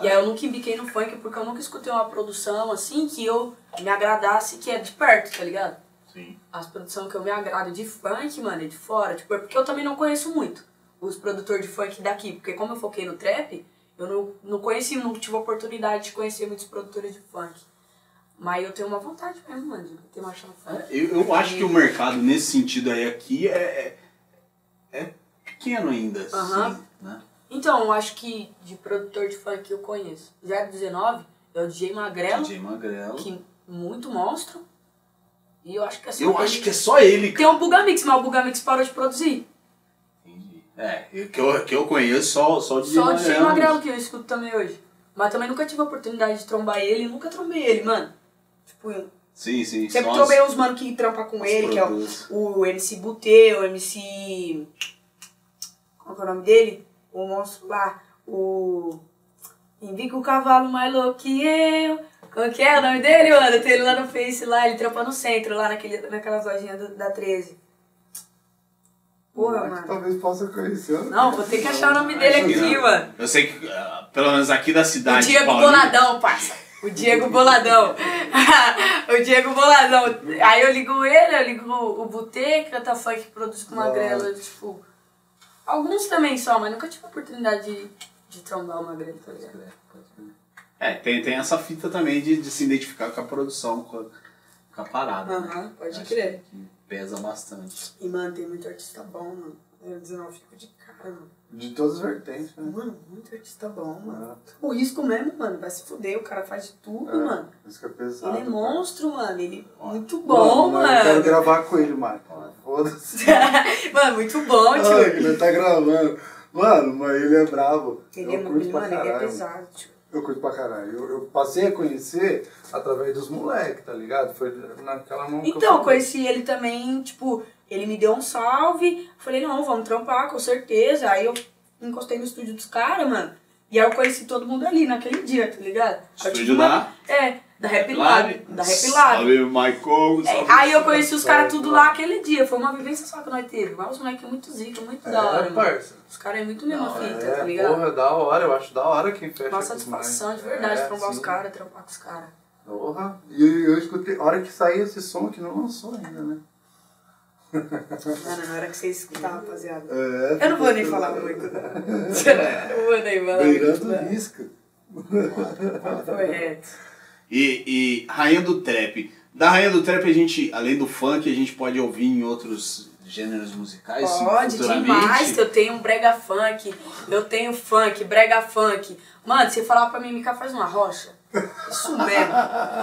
E aí eu nunca embiquei no funk porque eu nunca escutei uma produção assim que eu me agradasse que é de perto, tá ligado? Sim. As produções que eu me agrado de funk, mano, é de fora. Tipo, é porque eu também não conheço muito os produtores de funk daqui. Porque como eu foquei no trap, eu não, não conheci, não tive a oportunidade de conhecer muitos produtores de funk. Mas eu tenho uma vontade mesmo, mano, de ter uma chance funk. Eu, eu acho que o mercado nesse sentido aí aqui é, é, é pequeno ainda, assim, Aham. né? Então, eu acho que de produtor de funk eu conheço. 019 é o DJ Magrelo, DJ Magrelo. que muito monstro. E eu acho que é só Eu ele. acho que é só ele, Tem o Bugamix, mas o Bugamix parou de produzir. Entendi. É, eu- que eu, que eu conheço só, só o DJ Só o DJ Magrelo. Magrelo que eu escuto também hoje. Mas também nunca tive a oportunidade de trombar ele, nunca trombei ele, mano. Tipo, eu Sim, sim. sempre só trombei as- os mano que trampa com ele, que é o, produtos. o MC Butê, o MC. Qual que é o nome dele? O monstro lá, o. Indica o cavalo mais louco que eu. Qual que é o nome dele, mano? Tem ele lá no Face, lá, ele trampa no centro, lá naquele, naquelas lojinhas do- da 13. Porra, Moleque, mano. Talvez possa conhecer. Não, vou ter que achar o nome dele Acho que aqui, não. mano. Eu sei que, ah, pelo menos aqui da O cidade. Diego Paulista- Boladão, parça. O Diego Boladão. o Diego Boladão. Aí eu ligo ele, eu ligo o Butê, que canta funk, que produz com magrela, tipo... Alguns também só, mas nunca tive a oportunidade de, de trombar o magrelo, tá ligado? É, tem, tem essa fita também de, de se identificar com a produção, com a, com a parada. né? Aham, pode Acho crer. pesa bastante. E, mano, tem muito artista bom, mano. Eu 19 fico de cara, mano. De todas as vertentes, né? Mano, muito artista bom, mano. É, O risco mesmo, mano, vai se fuder, o cara faz de tudo, é, mano. Isso que é pesado. Ele é monstro, mano. Ele é muito cara. bom, Mano, Eu quero mano. gravar com ele, mano. Foda-se. mano, muito bom, tio. Que ele tá gravando. Mano, mas ele é bravo. Ele é, eu ele, pra mano, ele é pesado, tio. Eu curto pra caralho. Eu, eu passei a conhecer através dos moleques, tá ligado? Foi naquela mão que eu Então, eu conheci ele também, tipo, ele me deu um salve. Falei, não, vamos trampar, com certeza. Aí eu encostei no estúdio dos caras, mano. E aí eu conheci todo mundo ali naquele dia, tá ligado? Eu Estúdio uma- da? É, da Rap Lab. Da Rap Lab. Salve, Michael. É, aí eu conheci os caras tudo lá aquele dia. Foi uma vivência só que nós teve. Os moleques muito zica, muito É, da hora, mano. parça. Os caras é muito mesma Não, fita, é, tá ligado? Porra, da hora, eu acho da hora quem fecha Uma os satisfação de verdade É, trombar os sim. caras, trampar com os caras. Porra. E eu, eu escutei, a hora que saiu esse som que não lançou ainda, né? Mano, na hora que você escutar, rapaziada. É, Eu não vou nem falar muito, não. Eu vou nem falar muito, Beirando não. risca. Correto. E, e Rainha do Trap. Da Rainha do Trap, a gente, além do funk, a gente pode ouvir em outros gêneros musicais? Pode, demais, que eu tenho um brega funk, eu tenho funk, brega funk. Mano, você falar pra mim, Mica, faz uma rocha. Isso mesmo.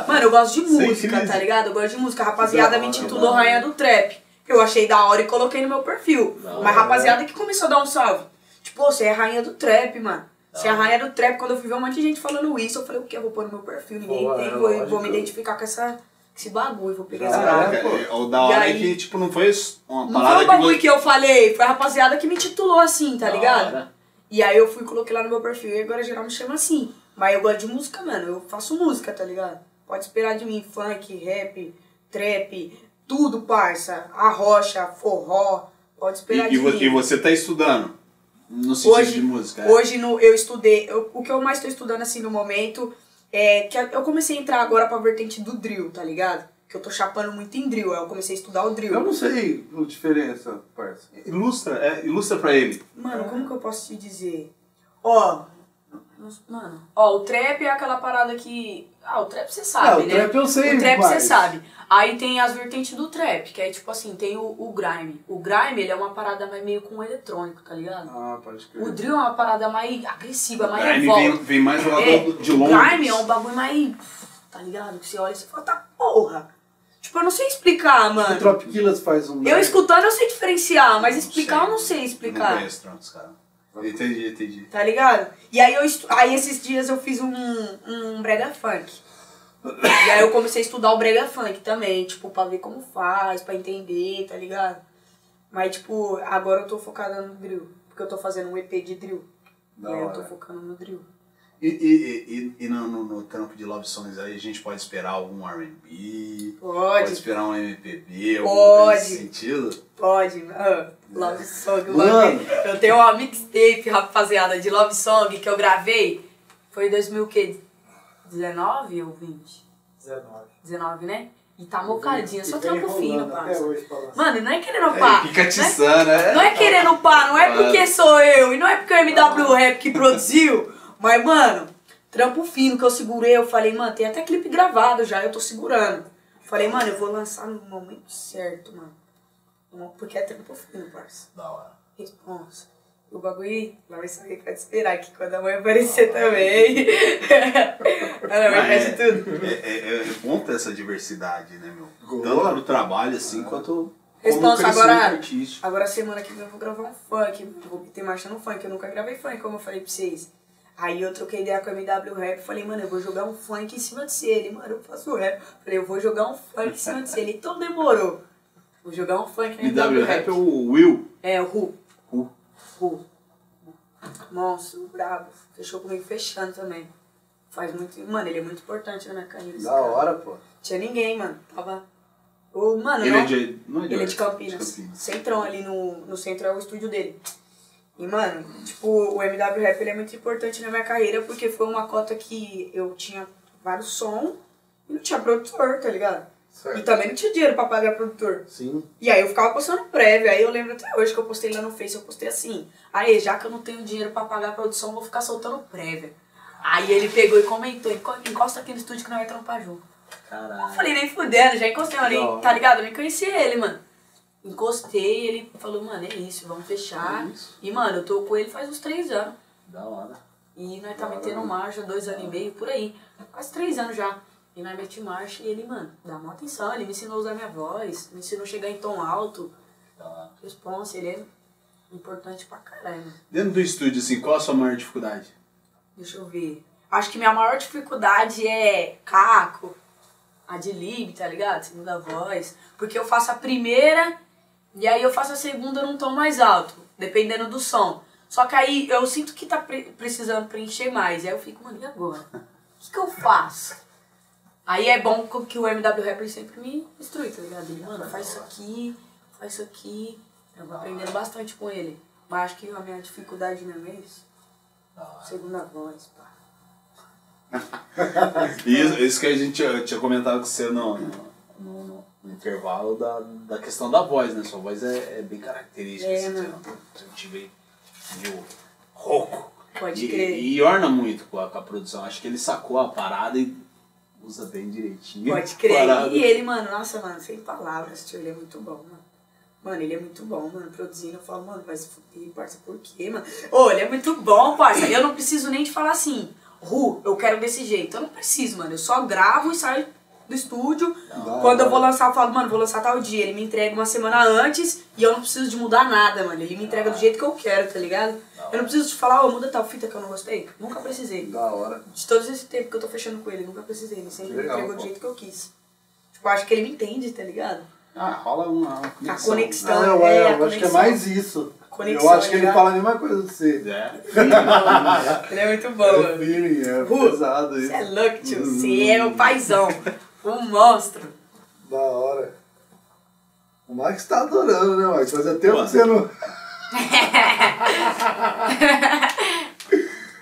Mano, eu gosto de música, tá ligado? Eu gosto de música. A rapaziada Da me intitulou. Rainha do Trap. Eu achei da hora e coloquei no meu perfil. Mas rapaziada que começou a dar um salve. Tipo, "Pô, você é rainha do trap, mano. É a rainha do trap. Quando eu fui ver um monte de gente falando isso, eu falei, o que? Eu vou pôr no meu perfil. Ninguém Pô, tem. é Vou, vou me identificar com essa, esse bagulho. Vou pegar parada. Caraca, o da hora E é aí- que, tipo, não foi uma Não parada foi um bagulho que... que eu falei, foi a rapaziada que me titulou assim, tá Da ligado? hora. E aí eu fui e coloquei lá no meu perfil e agora geral me chama assim. Mas eu gosto de música, mano. Eu faço música, tá ligado? Pode esperar de mim funk, rap, trap, tudo, parça. Arrocha, forró. Pode E, esperar e de vo- mim. e você tá estudando no sentido Hoje- de música? é? Hoje no, eu estudei, eu- o que eu mais tô estudando assim no momento é que eu comecei a entrar agora pra vertente do drill, tá ligado? Que eu tô chapando muito em drill, aí eu comecei a estudar o drill. Eu não sei a diferença, parça. Ilustra, é, ilustra pra ele. Mano, como que eu posso te dizer? Ó, mano, ó, o trap é aquela parada que. Ah, o trap você sabe, Ah, o né? trap eu sei O trap você sabe. Aí tem as vertentes do trap, que é tipo assim, tem o, o grime. O grime, ele é uma parada mais meio com eletrônico, tá ligado? Ah, pode crer. O drill é uma parada mais agressiva, mais Grime revolta. vem, vem mais do lado É, de o Londres. grime é um bagulho mais. Tá ligado? Que você olha e você fala, tá porra. Tipo, eu não sei explicar, O mano. Trop Killers faz um... Eu escutando eu sei diferenciar, mas explicar eu não sei Não explicar. conheço Trunks, cara. Entendi, entendi. Tá ligado? E aí, eu estu... aí esses dias eu fiz um, um brega funk. E aí eu comecei a estudar o brega funk também, tipo, pra ver como faz, pra entender, tá ligado? Mas, tipo, agora eu tô focada no drill. Porque eu tô fazendo um EP de drill. Da e aí eu tô focando no drill. E, e, e, e no, no, no trampo de Love Songs aí a gente pode esperar algum R&B? Pode Pode, esperar um MPB? Pode. Coisa nesse sentido? pode. Ah, love Song. Mano. Eu tenho uma mixtape, rapaziada, de Love Song que eu gravei. Foi em 2019 ou 20? 19. 19, né? E tá mocadinha, só trampo fino, parça. Mano, não é querendo pá. Fica não, é, atiçando, é? não é querendo pá, não é porque sou eu, e não é porque é o MW Rap que produziu. Mas, mano, trampo fino que eu segurei, eu falei, mano, tem até clipe gravado já, eu tô segurando. Falei, mano, eu vou lançar no momento certo, mano. Porque é trampo fino, parça. Da hora. Responsa. O bagulho lá vai sair pra te esperar aqui quando a mãe aparecer também. Ela vai fazer tudo. É, é, é bom ter essa diversidade, né, meu? Tanto pro trabalho, assim, quanto como Responsa crescimento agora. artístico. Agora semana que vem eu vou gravar um funk. Vou ter marcha no funk. Eu nunca gravei funk, como eu falei pra vocês. Aí eu troquei ideia com a MW Rap. Falei, mano, eu vou jogar um funk em cima de você. Ele, mano, eu faço rap. Falei, eu vou jogar um funk em cima de você. Ele, então demorou. Vou jogar um funk na MW Rap é o Will. É, o Ru. Ru. Ru. Monstro, brabo. Fechou comigo fechando também. Faz muito. Mano, ele é muito importante na minha carreira. Da cara. hora, pô. Tinha ninguém, mano. Tava. Ô, mano, Ele não- é de. Não é de ele é de Horta, Campinas. Centrão ali no, no centro é o estúdio dele. E, mano, tipo, o MW Rap ele é muito importante na minha carreira porque foi uma cota que eu tinha vários som e não tinha produtor, tá ligado? E Certo. também não tinha dinheiro pra pagar produtor. Sim. E aí eu ficava postando prévia. Aí eu lembro até hoje que eu postei lá no Face, eu postei assim. Aí, já que eu não tenho dinheiro pra pagar a produção, eu vou ficar soltando prévia. Aí ele pegou e comentou, "Enco- encosta aqui no estúdio que nós vai trampar junto. Eu Caralho. falei, nem fudendo, já encostei ali, Não. tá ligado? Eu nem conhecia ele, mano. Encostei, ele falou, mano, é isso, vamos fechar. É isso. E, mano, eu tô com ele faz uns três anos. Da hora. E nós tá metendo marcha, dois anos e meio, por aí. Quase três anos já. E mete marcha e ele, mano, dá uma atenção. Ele me ensinou a usar minha voz, me ensinou a chegar em tom alto. Hora. Responsa, ele é importante pra caralho. Dentro do estúdio, assim, qual a sua maior dificuldade? Deixa eu ver. Acho que minha maior dificuldade é caco, adlib, tá ligado? Segunda voz. Porque eu faço a primeira e aí eu faço a segunda num tom mais alto, dependendo do som. Só que aí eu sinto que tá pre- precisando preencher mais. Aí eu fico, mano, e agora? O que, que eu faço? Aí é bom que o MW Rapper sempre me instrui, tá ligado? Ele, mano, faz isso aqui, faz isso aqui. Eu vou aprendendo bastante com ele. Mas acho que a minha dificuldade mesmo é isso. Segunda voz, pá. Isso, isso que a gente tinha, tinha comentado com você no, no, no- no intervalo da, da questão da voz, né? Sua voz é, é bem característica, É, assim, você você não te vê meio rouco. Pode E, crer. e orna muito com a, com a produção. Acho que ele sacou a parada e usa bem direitinho. Pode crer. Parada. E ele, mano, nossa, mano, sem palavras, tio, ele é muito bom, mano. Mano, ele é muito bom, mano. Produzindo, eu falo, mano, vai se fuder, parça, por quê, mano? Ô, ele é muito bom, parça. Eu não preciso nem de falar assim, Ru, eu quero desse jeito. Eu não preciso, mano. Eu só gravo e saio do estúdio. Quando eu vou lançar, eu falo, mano, vou lançar tal dia. Ele me entrega uma semana antes e eu não preciso de mudar nada, mano. Ele me entrega do jeito que eu quero, tá ligado? Eu não preciso te falar, ô, muda tal fita que eu não gostei. Nunca precisei. Da hora. De todo esse tempo que eu tô fechando com ele, nunca precisei. Ele sempre me Legal, entregou do pô. jeito que eu quis. Tipo, eu acho que ele me entende, tá ligado? Ah, rola uma A conexão. Ah, eu, é, eu a acho que é conexão. mais isso. Conexão, eu acho que ele né? fala a mesma coisa de você. É. Ele é muito bom, É mano. é Ru, pesado Você isso. é louco, tio. Você é meu paizão. Um monstro. Da hora. O Max tá adorando, né, Max? Fazia tempo Pô. que você não.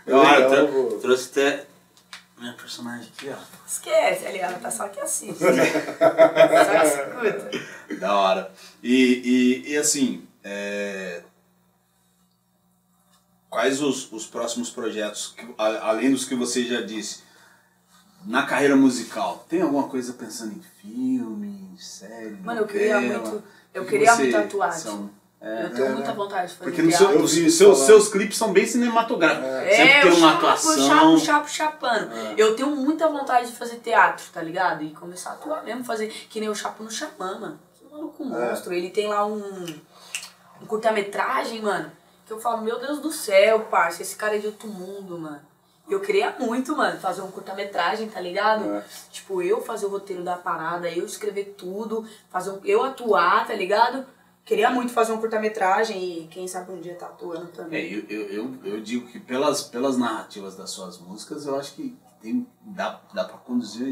Hora, Legal, trouxe até minha personagem aqui, ó. Esquece, ali, ela tá só que assiste. só que escuta. Da hora. E, e, e assim, é, quais os, os próximos projetos, que- além dos que você já disse, na carreira musical? Tem alguma coisa pensando em filme, série? Mano, eu queria novela? muito- eu que queria muito tatuagem. são- é, Eu tenho É, muita vontade de fazer porque seu. Eu isso seus, seus clipes são bem cinematográficos. É. Sempre tem eu uma atuação. chapo, chapo, chapando. É. Eu tenho muita vontade de fazer teatro, tá ligado? E começar a atuar mesmo, fazer que nem o Chapo no Xamã, mano. Que maluco É. monstro. Ele tem lá um, um curta-metragem, mano, que eu falo, meu Deus do céu, parça, esse cara é de outro mundo, mano. Eu queria muito, mano, fazer um curta-metragem, tá ligado? É. Tipo, eu fazer o roteiro da parada, eu escrever tudo, fazer um, eu atuar, tá ligado? Queria muito fazer um curta-metragem e quem sabe um dia tá atuando É, também. eu, eu, eu, eu digo que pelas, pelas narrativas das suas músicas, eu acho que tem, dá, dá pra conduzir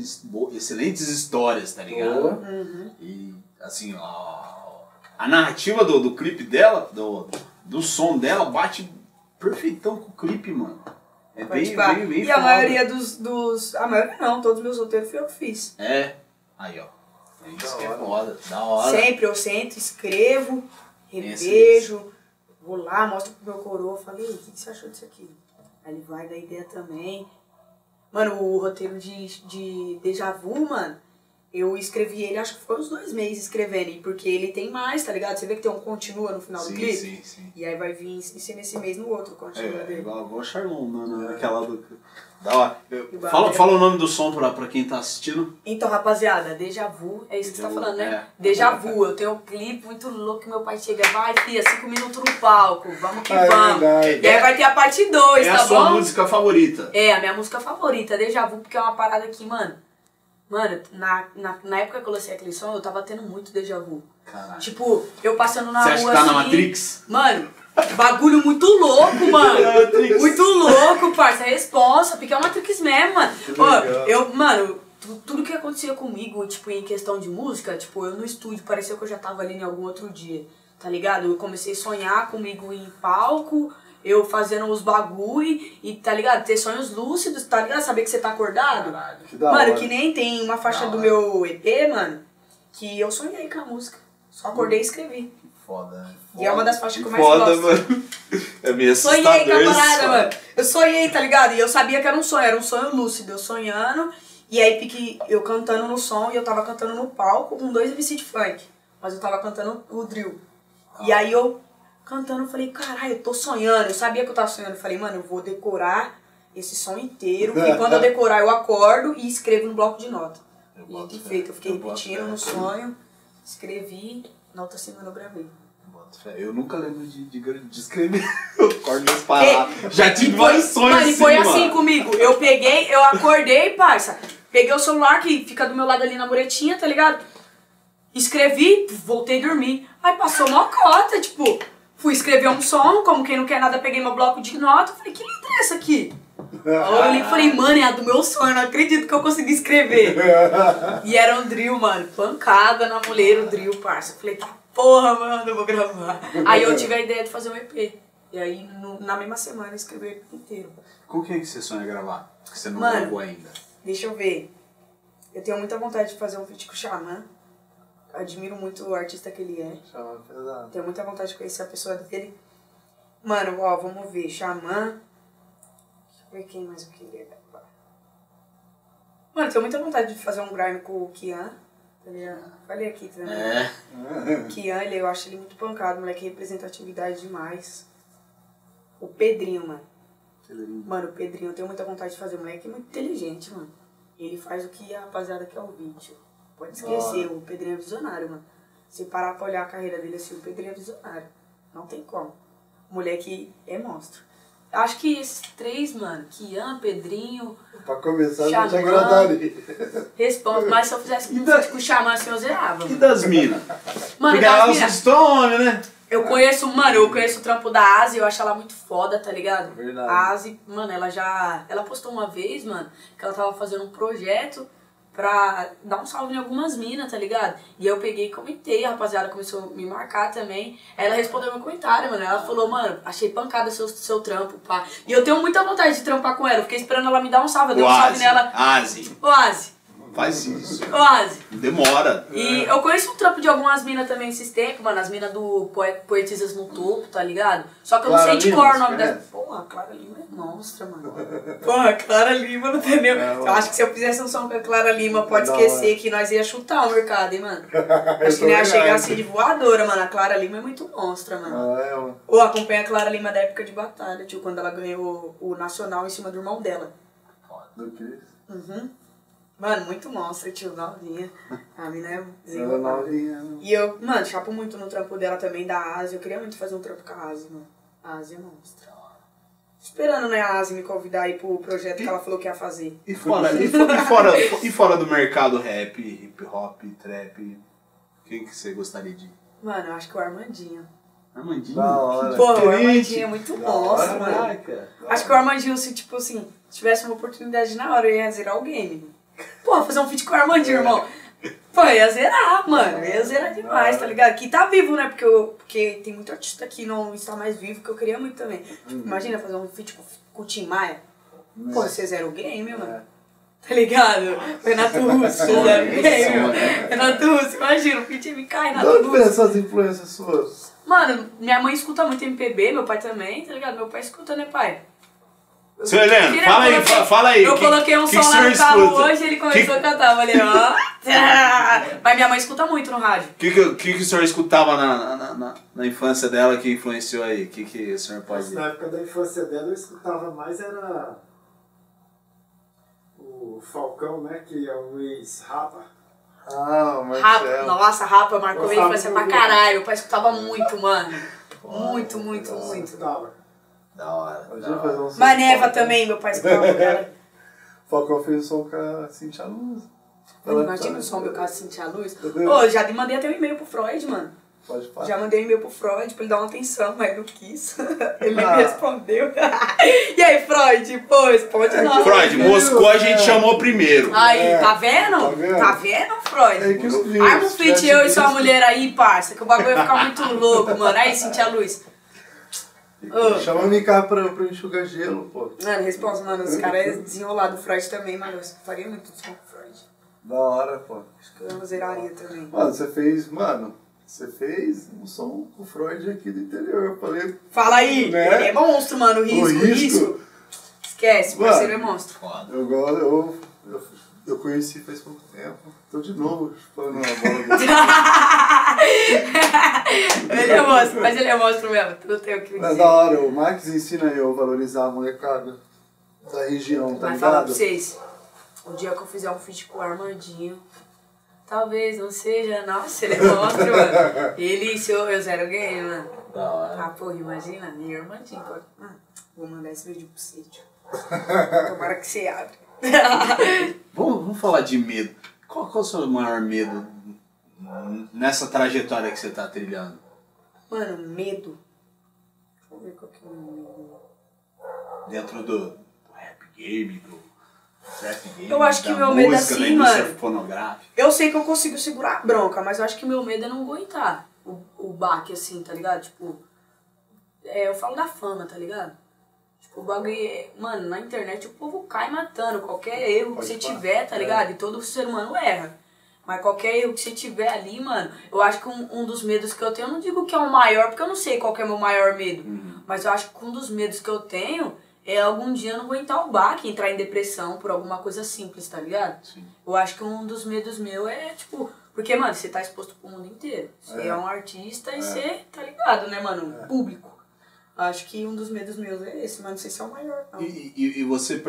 excelentes histórias, tá ligado? Uhum. E, assim, ó, a narrativa do, do clipe dela, do, do som dela, bate perfeitão com o clipe, mano. É bem, bem, bem e a foda. maioria dos, dos. A maioria não, todos os meus roteiros fui eu que fiz. É, aí, ó. É isso Da que é hora. foda, da hora. Sempre eu sento, escrevo, revejo, vou lá, mostro pro meu coroa, falei, o que, que você achou disso aqui? Aí ele vai dar ideia também. Mano, o roteiro de, de Deja Vu, mano, eu escrevi ele, acho que foi uns dois meses escrevendo, porque ele tem mais, tá ligado? Você vê que tem um continua no final do Sim, clipe? sim, sim. E aí vai vir ser nesse mês no outro continua É, dele. igual, igual o Charlon, né, né, naquela do... Da hora. Igual, Fala, é. fala o nome do som pra, pra quem tá assistindo. Então, rapaziada, Deja Vu, é isso que você tá falando, né? é. Deja Vu, eu tenho um clipe muito louco que meu pai chega, vai, filha, cinco minutos no palco, vamos que Ah, é vamos. verdade. e aí vai ter a parte 2, é tá a sua bom? música favorita. É, a minha música favorita, Deja Vu, porque é uma parada que, mano, mano, na, na, na época que eu lancei aquele som, eu tava tendo muito Deja Vu. Caralho. Tipo, eu passando na Você acha rua que tá na assim, Matrix? Mano, bagulho muito louco, mano. muito louco, parça. É responsa, porque é uma Matrix mesmo, mano. Ó, eu, mano, tu- tudo que acontecia comigo, tipo, em questão de música, tipo, eu no estúdio, parecia que eu já tava ali em algum outro dia, tá ligado? Eu comecei a sonhar comigo em palco, eu fazendo os bagulho e, tá ligado? Ter sonhos lúcidos, tá ligado? Saber que você tá acordado. Caralho. Que mano, hora. que nem tem uma faixa Da do hora. meu EP, mano, que eu sonhei com a música. Só acordei e escrevi. Foda, né? E é uma das faixas que eu mais Foda, gosto. mano. É meio assustador Sonhei com a parada, mano. Eu sonhei, tá ligado? E eu sabia que era um sonho, era um sonho lúcido. Eu sonhando, e aí pique, eu cantando no som, e eu tava cantando no palco com dois MC de funk. Mas eu tava cantando o drill. E aí eu cantando, eu falei, caralho, eu tô sonhando. Eu sabia que eu tava sonhando. Eu falei, mano, eu vou decorar esse som inteiro. E quando eu decorar, eu acordo e escrevo no bloco de nota. Eu E feito, eu fiquei Eu repetindo no sonho, escrevi, na outra semana eu gravei. Eu nunca lembro de, de, de escrever. Eu acordo nas paradas. Já tive vários sonhos mano, e assim, foi mano. assim comigo. Eu peguei, eu acordei, parça. Peguei o celular que fica do meu lado ali na muretinha, tá ligado? Escrevi, voltei a dormir. Aí passou uma cota, tipo, fui escrever um som, como quem não quer nada, peguei meu bloco de nota. Falei, que letra é essa aqui? Eu olhei e falei, mano, é a do meu sonho, não acredito que eu consegui escrever. E era um drill, mano, pancada na mulher, o drill, parça. Eu falei, tá porra, mano, eu vou gravar. Aí eu tive a ideia de fazer um EP. E aí, no- na mesma semana, eu escrevi o EP inteiro. Com quem que você sonha gravar? Que você não Mano. gravou ainda. Deixa eu ver. Eu tenho muita vontade de fazer um feat com o Xamã. Admiro muito o artista que ele é. Pesado. Tenho muita vontade de conhecer a pessoa dele. Mano, ó, vamos ver. Xamã. Deixa eu ver quem mais eu queria gravar. Mano, tenho muita vontade de fazer um grime com o Kian, Falei, falei aqui também. É. Kian, ele, eu acho ele muito pancado, moleque, representatividade demais. O Pedrinho, mano. Mano, o Pedrinho, eu tenho muita vontade de fazer. O moleque é muito inteligente, mano. Ele faz o que a rapaziada quer ouvir, tio. Pode esquecer, o Pedrinho é visionário, mano. Se parar pra olhar a carreira dele assim, o Pedrinho é visionário. Não tem como. O moleque é monstro. Acho que esses três, mano, Kian, Pedrinho, Pra começar, já te Xamã. agradaria. respondo. Mas se eu fizesse um da- com o Xamã assim, eu zerava. E Mano, das minas? mano Porque das elas mina, estão homem, né? Eu conheço, mano, eu conheço o trampo da Asi, eu acho ela muito foda, tá ligado? Verdade. A Asi, mano, ela já. Ela postou uma vez, mano, que ela tava fazendo um projeto pra dar um salve em algumas minas, tá ligado? E eu peguei e comentei, a rapaziada começou a me marcar também. Aí ela respondeu meu comentário, mano. Ela falou, mano, achei pancada seu, seu trampo, pá. E eu tenho muita vontade de trampar com ela. Eu fiquei esperando ela me dar um salve. Eu dei um salve nela. Asi. Ô, Asi, Faz isso. Asi. Demora. E eu conheço um trampo de algumas minas também esses tempos, mano. As minas do Poe- Poetisas no Topo, tá ligado? Só que eu não Clara sei de cor o nome dela. Porra, Clara Lima é monstra, mano. Porra, Clara Lima não tem nem. Eu acho que se eu fizesse um som com a Clara Lima, pode Da esquecer que nós ia chutar o mercado, hein, mano. Acho que nem ia chegar assim de voadora, mano. A Clara Lima é muito monstra, mano. Ah, é, mano. Ou acompanha a Clara Lima da época de batalha, tio, quando ela ganhou o Nacional em cima do irmão dela. Do que? Uhum. Mano, muito monstra, tio, novinha. A mina é Ela desenrolada. novinha. né? E eu, mano, chapo muito no trampo dela também, da Ásia. Eu queria muito fazer um trampo com a Ásia, mano. A Ásia é monstra. Esperando, né, a Ásia me convidar aí pro projeto que ela falou que ia fazer. E fora, e, fo- e fora, e fora do mercado rap, hip hop, trap, quem que você gostaria de? Mano, eu acho que o Armandinho. Armandinho? Da hora. Pô, o. Armandinho é muito monstro, mano. Caraca. Acho que o Armandinho, se, tipo assim, tivesse uma oportunidade na hora, eu ia zerar o game. Pô, fazer um feat com o Armandinho, irmão. Pô, ia zerar, mano. Ia zerar demais, tá ligado? Que tá vivo, né? Porque, eu, porque tem muito artista que não está mais vivo, que eu queria muito também. Tipo, imagina fazer um feat com, com o Tim Maia. Pô, você zera o game, mano. Tá ligado? Renato Russo, zera o game, mano. Renato Russo, imagina, o feat me cai, De Renato onde vem Russo. essas influências suas? Mano, minha mãe escuta muito MPB, meu pai também, tá ligado? Meu pai escuta, né, pai? Seu Heleno, Queria- fala aí, eu coloquei- fa- fala aí. Eu que- coloquei um que som que o lá no carro escuta? hoje ele começou a cantar. Eu falei, ó. Mas minha mãe escuta muito no rádio. O que, que, que, que o senhor escutava na, na, na, na infância dela que influenciou aí? O que, que o senhor pode Na época da infância dela, eu escutava mais era o Falcão, né? Que é o ex-Rapa. Ah, o Rapa, Marcelo. nossa, Rapa marcou minha infância pra muito. caralho. Meu pai escutava muito, mano. Muito, muito, Eu muito. escutava. Da hora. Eu hora. fazer um som Maneva também, meu pai escutava, cara. Falcão fez o som com a Cintia Luz. Mano, imagina o som meu caso sentir a luz. Ô, já mandei até um e-mail pro Freud, mano. Pode falar. Já mandei um e-mail pro Freud pra ele dar uma atenção, mas não quis. Ele Ah. me respondeu. e aí, Freud? Pô, responde É nós. Freud, Moscou a gente É. chamou primeiro. Aí, É. tá vendo? Tá vendo? Tá vendo, Freud? É que viu. Arma um feat eu e sua mulher aí, parça, que o bagulho ia ficar muito louco, mano. Aí, Cintia Luz. Ô. Chama o Mika pra, pra enxugar gelo, pô. Mano, resposta, mano. Os caras é desenrolado. O Freud também, mano. Eu faria muito som com o Freud. Da hora, pô. Acho que eu zeraria também. Mano, você fez, mano, você fez um som com o Freud aqui do interior. Eu falei, Fala aí. Né? Ele é monstro, mano. O risco, o risco. Esquece, Mano. parceiro é monstro. Foda. Eu, eu, eu, eu conheci faz pouco tempo. Tô de novo falando a bola ele é monstro, mas ele é monstro mesmo. Não tenho o que Mas dizer. da hora, o Max ensina eu a valorizar a molecada da região, tá Vai falar pra ligado? vocês. O dia que eu fizer um feat com o Armandinho, talvez não seja. Nossa, ele é monstro, mano. Ele, se eu, eu zero game, mano. Da hora. Ah, porra, imagina, nem Armandinho. vou mandar esse vídeo pro sítio. Tomara que você abra. Vamos, vamos falar de medo. Qual, qual é o seu maior medo nessa trajetória que você tá trilhando? Mano, medo. Deixa eu ver qual que é o medo. Dentro do, do rap game, do trap game, Eu acho que meu medo é música, assim, mano. fonográfica. Eu sei que eu consigo segurar a bronca, mas eu acho que meu medo é não aguentar o, o baque, assim, tá ligado? Tipo, é, eu falo da fama, tá ligado? Tipo, o bagulho, é- mano, na internet o povo cai matando. Qualquer erro que você falar. tiver, tá É. ligado? E todo ser humano erra. Mas qualquer erro que você tiver ali, mano, eu acho que um, um dos medos que eu tenho, eu não digo que é o maior, porque eu não sei qual é o meu maior medo. Mas eu acho que um dos medos que eu tenho é algum dia eu não aguentar o baque, entrar em depressão por alguma coisa simples, tá ligado? Sim. Eu acho que um dos medos meus é, tipo, Porque, mano, você tá exposto pro mundo inteiro. Você é, É. um artista e você tá ligado, né, mano? Público. Acho que um dos medos meus é esse, mas não sei se é o maior. E, e, e você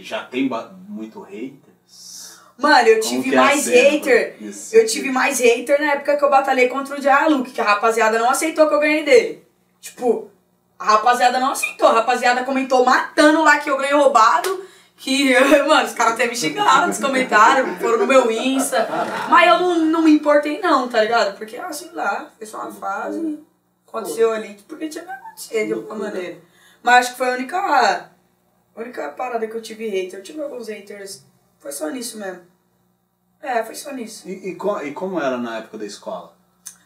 já tem muito haters? Mano, eu tive é mais hater. Eu tive mais hater na época que eu batalhei contra o Dialuk, que a rapaziada não aceitou que eu ganhei dele. Tipo, a rapaziada não aceitou. A rapaziada comentou matando lá que eu ganhei roubado. Que, mano, os caras até me xingaram nos comentários, foram no meu Insta. Mas eu não, não me importei não, tá ligado? Porque, sei lá, foi só uma fase. Aconteceu ali, porque tinha acontecer de alguma maneira. Mas acho que foi a única, a única parada que eu tive hater. Eu tive alguns haters. Foi só nisso mesmo. É, foi só nisso. E, e, co- e como era na época da escola?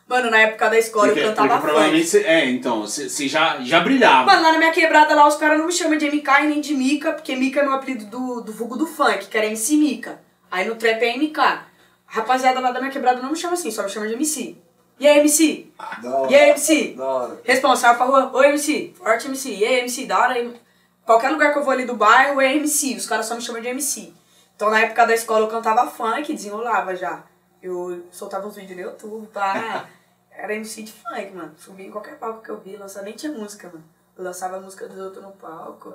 Mano, na época da escola porque, eu cantava porque provavelmente funk. você. É, então, você, já, já brilhava. Mano, lá na minha quebrada lá, os caras não me chamam de MK e nem de Mika, porque Mika é meu apelido do, do vulgo do funk, que era MC Mika. Aí no trap é MK. A rapaziada lá da minha quebrada não me chama assim, só me chama de MC. E aí, MC? Da hora. E aí, MC? Da hora. Responsável pra rua, oi MC, forte MC, e aí MC, da hora. Qualquer lugar que eu vou ali do bairro é MC, os caras só me chamam de MC. Então na época da escola eu cantava funk, desenrolava já. Eu soltava uns vídeos no YouTube, pá. Era MC de funk, mano. Subia em qualquer palco que eu vi, lançava, nem tinha música, mano. Eu lançava a música dos outros no palco,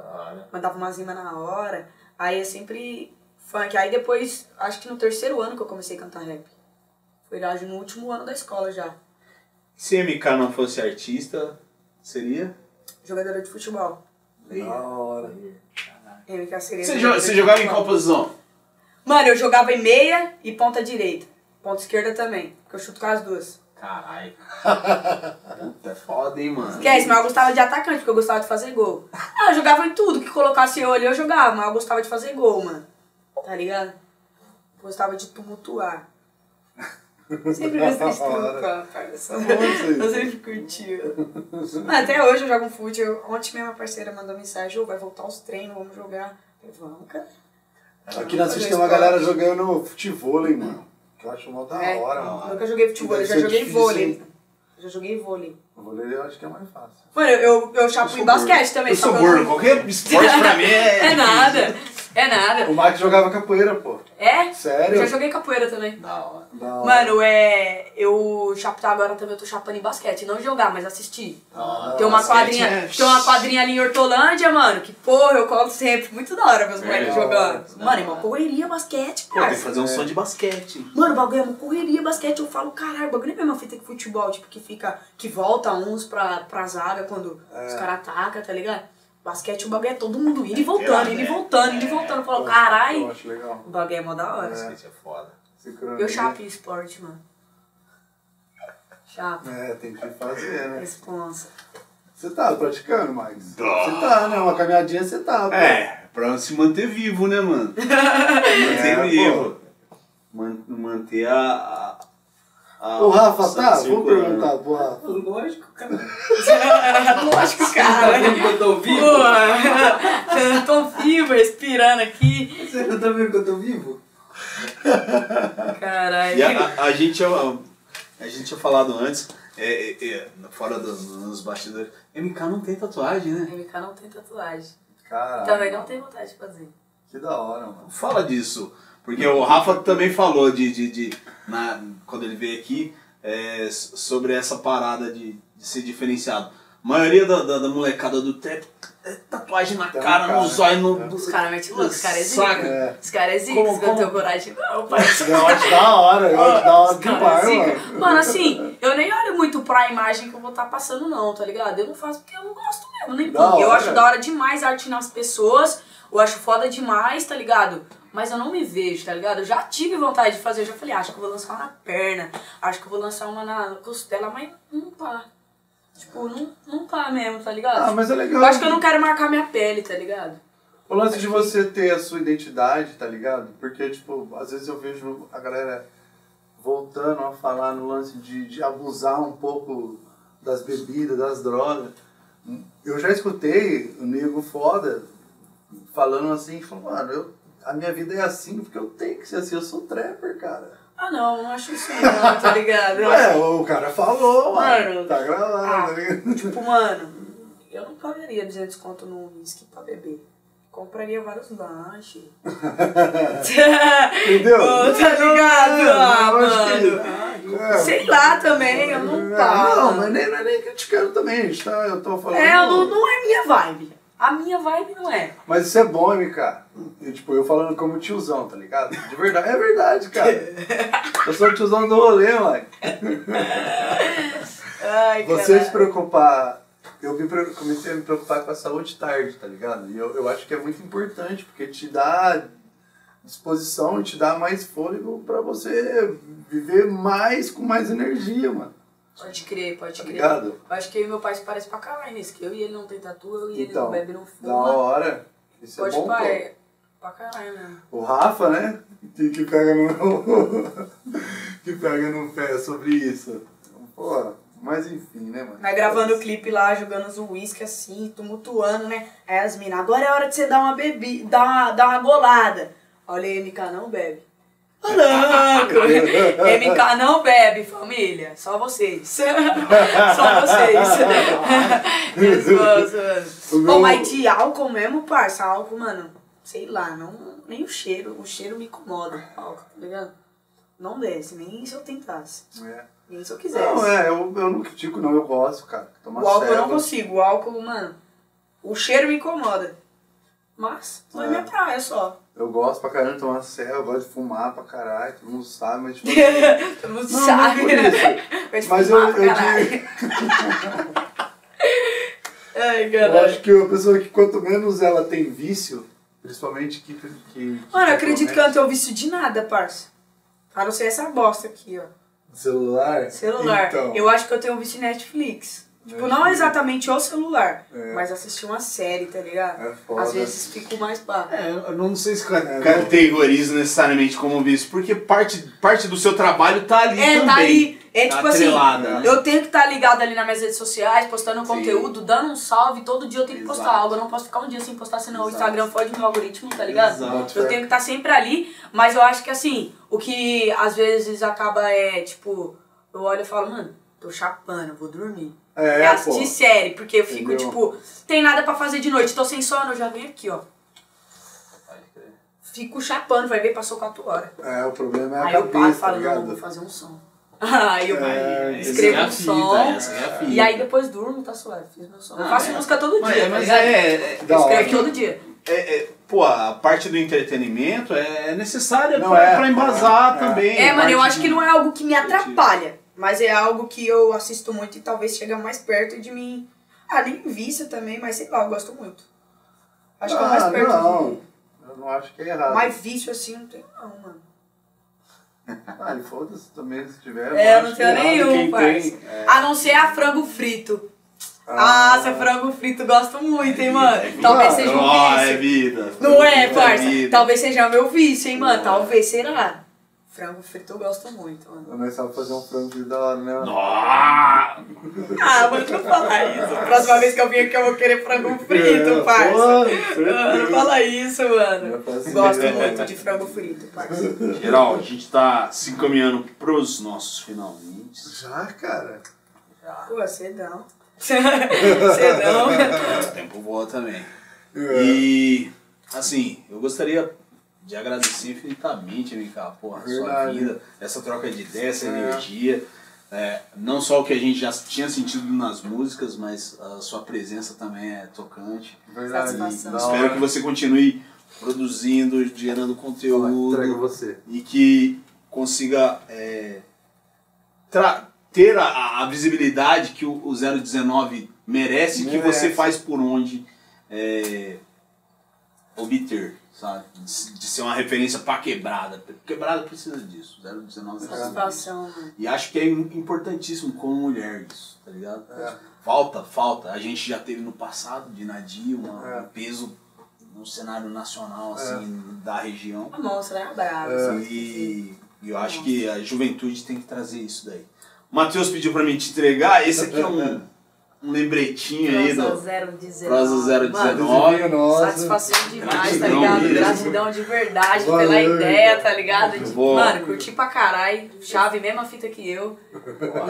mandava umas rimas na hora. Aí é sempre funk. Aí depois, acho que no terceiro ano que eu comecei a cantar rap. Lá no último ano da escola já. Se MK não fosse artista, seria? Jogadora de futebol. Da hora. MK seria Você, jogadora jo- de você jogava em qual posição? Mano, eu jogava em meia e ponta direita. Ponta esquerda também, porque eu chuto com as duas. Caralho. Puta, é foda, hein, mano. Esquece, mas eu gostava de atacante, porque eu gostava de fazer gol. Ah, eu jogava em tudo, que colocasse eu ali eu jogava, mas eu gostava de fazer gol, mano. Tá ligado? Gostava de tumultuar. Sempre gostei de tumultuar, parça. Eu sempre curti. Mano, até hoje eu jogo um fute. Ontem mesmo a parceira mandou mensagem, ô, vai voltar os treinos, vamos jogar. Eu falei, vamos, cara. Aqui na Cis tem uma galera jogando futevôlei, mano. Que eu acho mó da É, hora, mano. nunca joguei futebol, eu já joguei vôlei. Já joguei vôlei. O vôlei eu acho que é mais fácil. Mano, eu, eu, chapo em basquete também. Eu sou não- qualquer esporte pra mim é. É nada, é nada. O Mike jogava capoeira, pô. É? Sério? Já joguei capoeira também. Da hora. Da hora. Mano, é. Eu chapo agora também, eu tô chapando em basquete. Não jogar, mas assistir. tem uma basquete quadrinha. é- Tem uma quadrinha ali em Hortolândia, mano. Que porra, eu colo sempre. Muito da hora meus moleques jogando. Mano, é uma correria basquete, Pô, tem que fazer um som de basquete. Mano, o bagulho é uma correria basquete. Eu falo, caralho, o bagulho é a mesma fita que futebol, tipo, que fica. que volta uns pra, pra zaga quando os caras atacam, tá ligado? Basquete, o bagulho é todo mundo indo e voltando, indo e voltando, indo e voltando. Eu falo, Eu caralho, o bagulho é mó da hora. Basquete é foda. Eu chapo em esporte, mano. Chapo. É, tem que fazer, né? Responsa. Você tá praticando, Max? Você tá, né? Uma caminhadinha você tá, pô. É, pra se manter vivo, né, mano? manter É, vivo. Man- manter a. a, a O Rafa a- tá? Vamos circulando. perguntar pro Rafa. Lógico, cara. Lógico, Tá cara. vendo que eu tô vivo? Pô, eu tô vivo, respirando aqui. Você não tá vendo que eu tô vivo? Caralho. E a, a- a gente tinha, a gente tinha falado antes, é, é, é, fora do- nos bastidores, MK não tem tatuagem, né? MK não tem tatuagem. Caralho. Também não tem vontade de fazer. Que da hora, mano. Fala disso. Porque o Rafa também falou de, de, de na, quando ele veio aqui é, sobre essa parada de, de ser diferenciado. A maioria da, da, da molecada do trap é tatuagem na Tá na cara, cara. no zóio, no. Os caras metem louco, os caras é zica. Saca? É. Os caras é zica, Como- coragem. Não, pai. Eu acho da hora, eu acho da hora é zica. mano. Mano, assim, eu nem olho muito pra imagem que eu vou estar passando, não, tá ligado? Eu não faço porque eu não gosto mesmo, nem pouco. Eu acho da hora demais a arte nas pessoas, eu acho foda demais, tá ligado? Mas eu não me vejo, tá ligado? Eu já tive vontade de fazer, eu já falei, ah, acho que eu vou lançar uma na perna, acho que eu vou lançar uma na costela, mas não pá. Tipo, não, não pá mesmo, tá ligado? Ah, mas é legal. Eu acho que eu não quero marcar minha pele, tá ligado? O lance de você ter a sua identidade, tá ligado? Porque, tipo, às vezes eu vejo a galera voltando a falar no lance de, de abusar um pouco das bebidas, das drogas. Eu já escutei o nego foda falando assim, falando, mano, eu, a minha vida é assim porque eu tenho que ser assim, eu sou trapper, cara. Ah, não, não acho isso não, tá ligado? Eu Ué, o cara falou, mano. Mano. Tá gravando, Ah, tá ligado? Tipo, mano, eu não pagaria 200 conto num whisky pra beber. Com- compraria vários lanches. Entendeu? Ô, tá ligado? É, Ah, acho que- mano. É. Sei lá também, eu não É, falo. Não, mas nem, não é nem criticando também, tá, eu tô falando. É, não, não é minha vibe. A minha vibe não é. Mas isso é bom, MK. E, tipo, eu falando como tiozão, tá ligado? De verdade, é verdade, cara. Eu sou o tiozão do rolê, mano. Ai, Você caralho. se preocupar. Eu me comecei a me preocupar com a saúde tarde, tá ligado? E eu, eu acho que é muito importante, porque te dá disposição, te dá mais fôlego pra você viver mais com mais energia, mano. Pode crer, pode Tá crer. ligado? Eu acho que eu e meu pai se parecem pra caralho nisso. Que eu e ele não tem tatu, eu e ele Então, não bebe, não Da fuma. hora. Isso Pode é bom, pá, pô. é pra caralho mesmo. O Rafa, né? Que, que pega no. que pega no pé sobre isso. Pô, mas enfim, né, mano? Nós gravando o clipe lá, jogando os uísque assim, tumultuando, né? Aí as minas, agora é hora de você dar uma bebida, dar uma, dar uma golada. Olha aí, MK não bebe. Ô, louco! MK não bebe, família. Só vocês. Só vocês. Pô, meu- mas de álcool mesmo, parça, álcool, mano, sei lá, não, nem o cheiro, o cheiro me incomoda, álcool, tá ligado? Não desce, nem se eu tentasse, É. nem se eu quisesse. Não, é, eu, eu não critico, não, eu gosto, cara. Tomar O álcool eu não consigo, o álcool, mano, o cheiro me incomoda. Mas não é, É. minha praia só. Eu gosto pra caramba de tomar ceva, eu gosto de fumar pra caralho, todo mundo sabe, mas tipo Todo mundo Não, não sabe, né? isso. Mas, Mas eu- eu caralho. Ai, eu caralho. acho que a pessoa que quanto menos ela tem vício, principalmente que. que, que Mano, eu acredito que eu não tenho vício de nada, parça. A não ser essa bosta aqui, ó. Celular? Celular. Então, Eu acho que eu tenho vício em Netflix. Tipo, não Netflix. exatamente o celular, É. mas assistir uma série, tá ligado? É foda. Às vezes fico mais pá. É, eu não sei se É, categorizo necessariamente como vício, porque parte, parte do seu trabalho tá ali É, também. tá ali. É Tá tipo assim, atrelada, né? eu tenho que estar ligado ali nas minhas redes sociais, postando Sim. conteúdo, dando um salve. Todo dia eu tenho que postar Exato. algo. Eu não posso ficar um dia sem postar, senão o Exato. Instagram fode meu algoritmo, tá ligado? Exato. Eu tenho que estar sempre ali, mas eu acho que assim, o que às vezes acaba é, tipo, eu olho e falo, mano, tô chapando, vou dormir. É, É assistir pô. série, porque eu fico, Entendeu? tipo, tem nada pra fazer de noite, tô sem sono, eu já venho aqui, ó. Fico chapando, vai ver, passou 4 horas. É, o problema é a Aí eu paro e cabeça, tá falo, não, vou fazer um som. Aí eu É, escrevo é um som. é. E aí depois durmo, tá suave, fiz meu som. Eu Ah, faço é. música todo Mas, dia, é, tá mas ligado? é, é, Da Eu hora. escrevo todo dia. é- é- Pô, a parte do entretenimento é necessária Não pra, é, pra embasar é. também. É, mano, eu acho que não é algo que me atrapalha, mas é algo que eu assisto muito e talvez chega mais perto de mim. Ah, nem vício também, mas sei lá, eu gosto muito. Acho que é mais Ah, perto não. de. Eu não acho que é errado. Mais vício assim, não tem não, mano. Ah, e foda-se também se tiver. É, eu não tenho nenhum, tem. É. A não ser a frango frito. Ah. Nossa, frango frito gosto muito, hein, mano. Talvez Ah, seja um é vício. vida. Não é, Vida, parça? Talvez seja o meu vício, hein, mano. É. Talvez será. Frango frito eu gosto muito, mano. Nós sabemos fazer um frango frito da hora, né? Nossa! Ah, mano, não falar isso. Próxima vez que eu vim aqui eu vou querer frango frito, É, parça. pô, Ah, Não fala isso, mano. Eu faço Gosto muito de frango frito, parça. Geral, a gente tá se encaminhando pros nossos finalmente. Já, cara. Pô, cedão. cedão. O tempo voa também. E, assim, eu gostaria de agradecer infinitamente, MK, porra, a sua Verdade. vida, essa troca de ideia, essa É. energia. É, não só o que a gente já tinha sentido nas músicas, mas a sua presença também é tocante. Verdade. Da Espero que você continue produzindo, gerando Ó, Entrega conteúdo você. e que consiga é, ter a, a visibilidade que o, o 019 merece e que Merece. você faz por onde é, obter, sabe? De, de ser uma referência pra quebrada. Quebrada precisa disso, 019 precisa disso. Satisfação, mano. E acho que é im- importantíssimo como mulher isso, tá ligado? É. Falta, falta. A gente já teve no passado de Nadia uma- É. um peso no cenário nacional, assim, da região. A monstra é brava. É. E, e eu acho que a juventude tem que trazer isso daí. O Matheus pediu pra mim te entregar, esse aqui é um, um lembretinho aí do 019. Prosa Mano, 019. Nossa. Satisfação demais, tá Gratidão ligado? mesmo. Gratidão de verdade Valeu, pela ideia, tá ligado? De-. Mano, curti pra caralho. Chave, mesma fita que eu.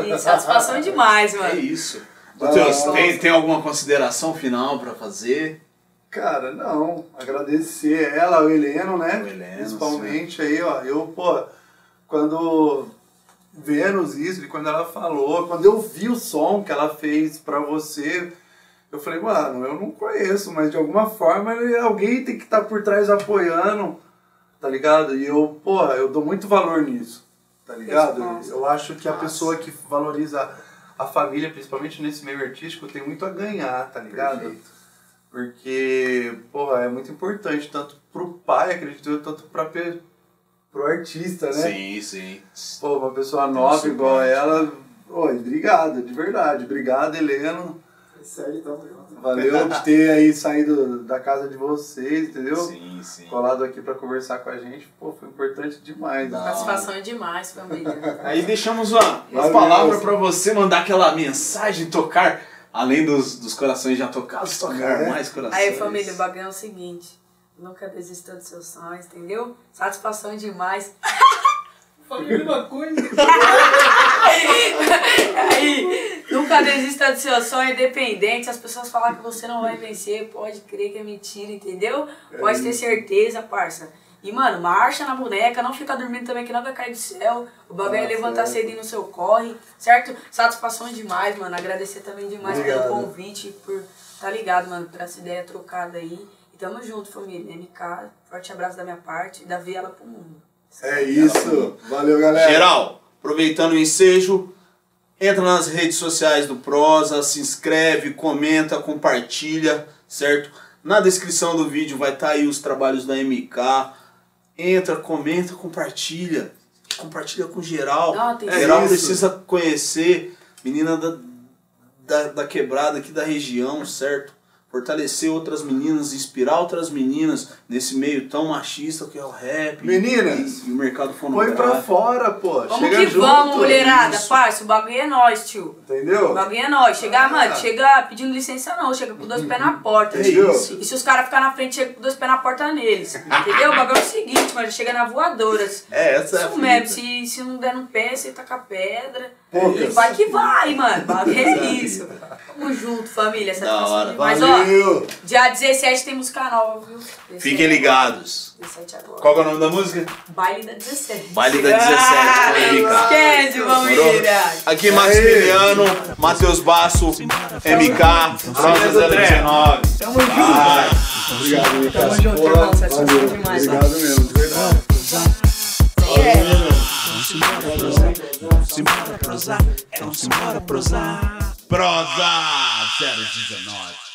E satisfação demais, É mano. isso. Matheus, tem, tem alguma consideração final pra fazer? Cara, não. Agradecer ela, o Heleno, né? O Heleno, Principalmente aí, ó. Eu, pô, quando os isso, quando ela falou, quando eu vi o som que ela fez pra você, eu falei, mano, eu não conheço, mas de alguma forma alguém tem que estar por trás apoiando, tá ligado? E eu, porra, eu dou muito valor nisso, tá ligado? Resposta. Eu acho que a pessoa que valoriza a família, principalmente nesse meio artístico, tem muito a ganhar, tá ligado? Perfeito. Porque, porra, é muito importante, tanto pro pai, acredito eu, tanto pra, pe- pro artista, né? Sim, sim. Pô, uma pessoa nova igual ela, oi, obrigado, de verdade. Obrigado, Heleno. Isso aí, tamo junto. Valeu de ter aí saído da casa de vocês, entendeu? Sim, sim. Colado aqui pra conversar com a gente. Pô, foi importante demais. Não. Satisfação é demais, família. Aí deixamos uma, uma Valeu. palavra pra você mandar aquela mensagem, tocar, além dos, dos corações já tocados, tocar É. mais corações. Aí, família, o bagulho é o seguinte. Nunca desista dos seus sonhos, entendeu? Satisfação é demais. Falei a mesma coisa. Aí, nunca desista do seu sonho, independente. Se as pessoas falar que você não vai vencer, pode crer que é mentira, entendeu? Pode ter certeza, parça. E, mano, marcha na boneca, não fica dormindo também que não vai cair do céu. O bagulho é Tá levantar cedo no seu corre, certo? Satisfação demais, mano. Agradecer também demais Obrigado. pelo convite, por tá ligado, mano, por essa ideia trocada aí. E tamo junto, família. MK, forte abraço da minha parte e da Viela pro mundo. É isso. Valeu, galera. Geral, aproveitando o ensejo, entra nas redes sociais do Prosa, se inscreve, comenta, compartilha, certo? Na descrição do vídeo vai estar aí os trabalhos da MK. Entra, comenta, compartilha. Compartilha com geral. Não, tem geral isso. precisa conhecer. Menina da, da, da quebrada aqui da região, certo? Fortalecer outras meninas, inspirar outras meninas nesse meio tão machista que é o rap. Meninas, e, e o mercado Põe fonográfico. pra fora, pô. Vamos Chega que junto. vamos, mulherada. Isso. Parça, o bagulho é nós, tio. Entendeu? O bagulho é nós. Chegar, Ah. mano, chega pedindo licença não, chega com dois pés na porta. Entendeu? tio. E se os caras ficarem na frente, chega com dois pés na porta neles. Entendeu? O bagulho é o seguinte, mano, chega na voadora. É, essa é a Isso fita. mesmo, se, se não der no pé, você taca pedra. Poucas. E vai que vai, mano. Bagulho é isso. Tamo junto, família. Essa Da hora. Mas, ó, Valeu. dia 17 tem música nova, viu? 17 Fiquem ligados. 17 agora. Qual que é o nome da música? Baile da 17. Baile da 17 com MK. Esquece, família. Aqui Maximiliano, Matheus Basso, MK, Prosa 019. Tamo junto. Obrigado, Mica. Tamo junto, irmão. Satisfação demais, Obrigado mesmo, de verdade. Simbora prosar, simbora prosar, então simbora prosar. Prosa 019.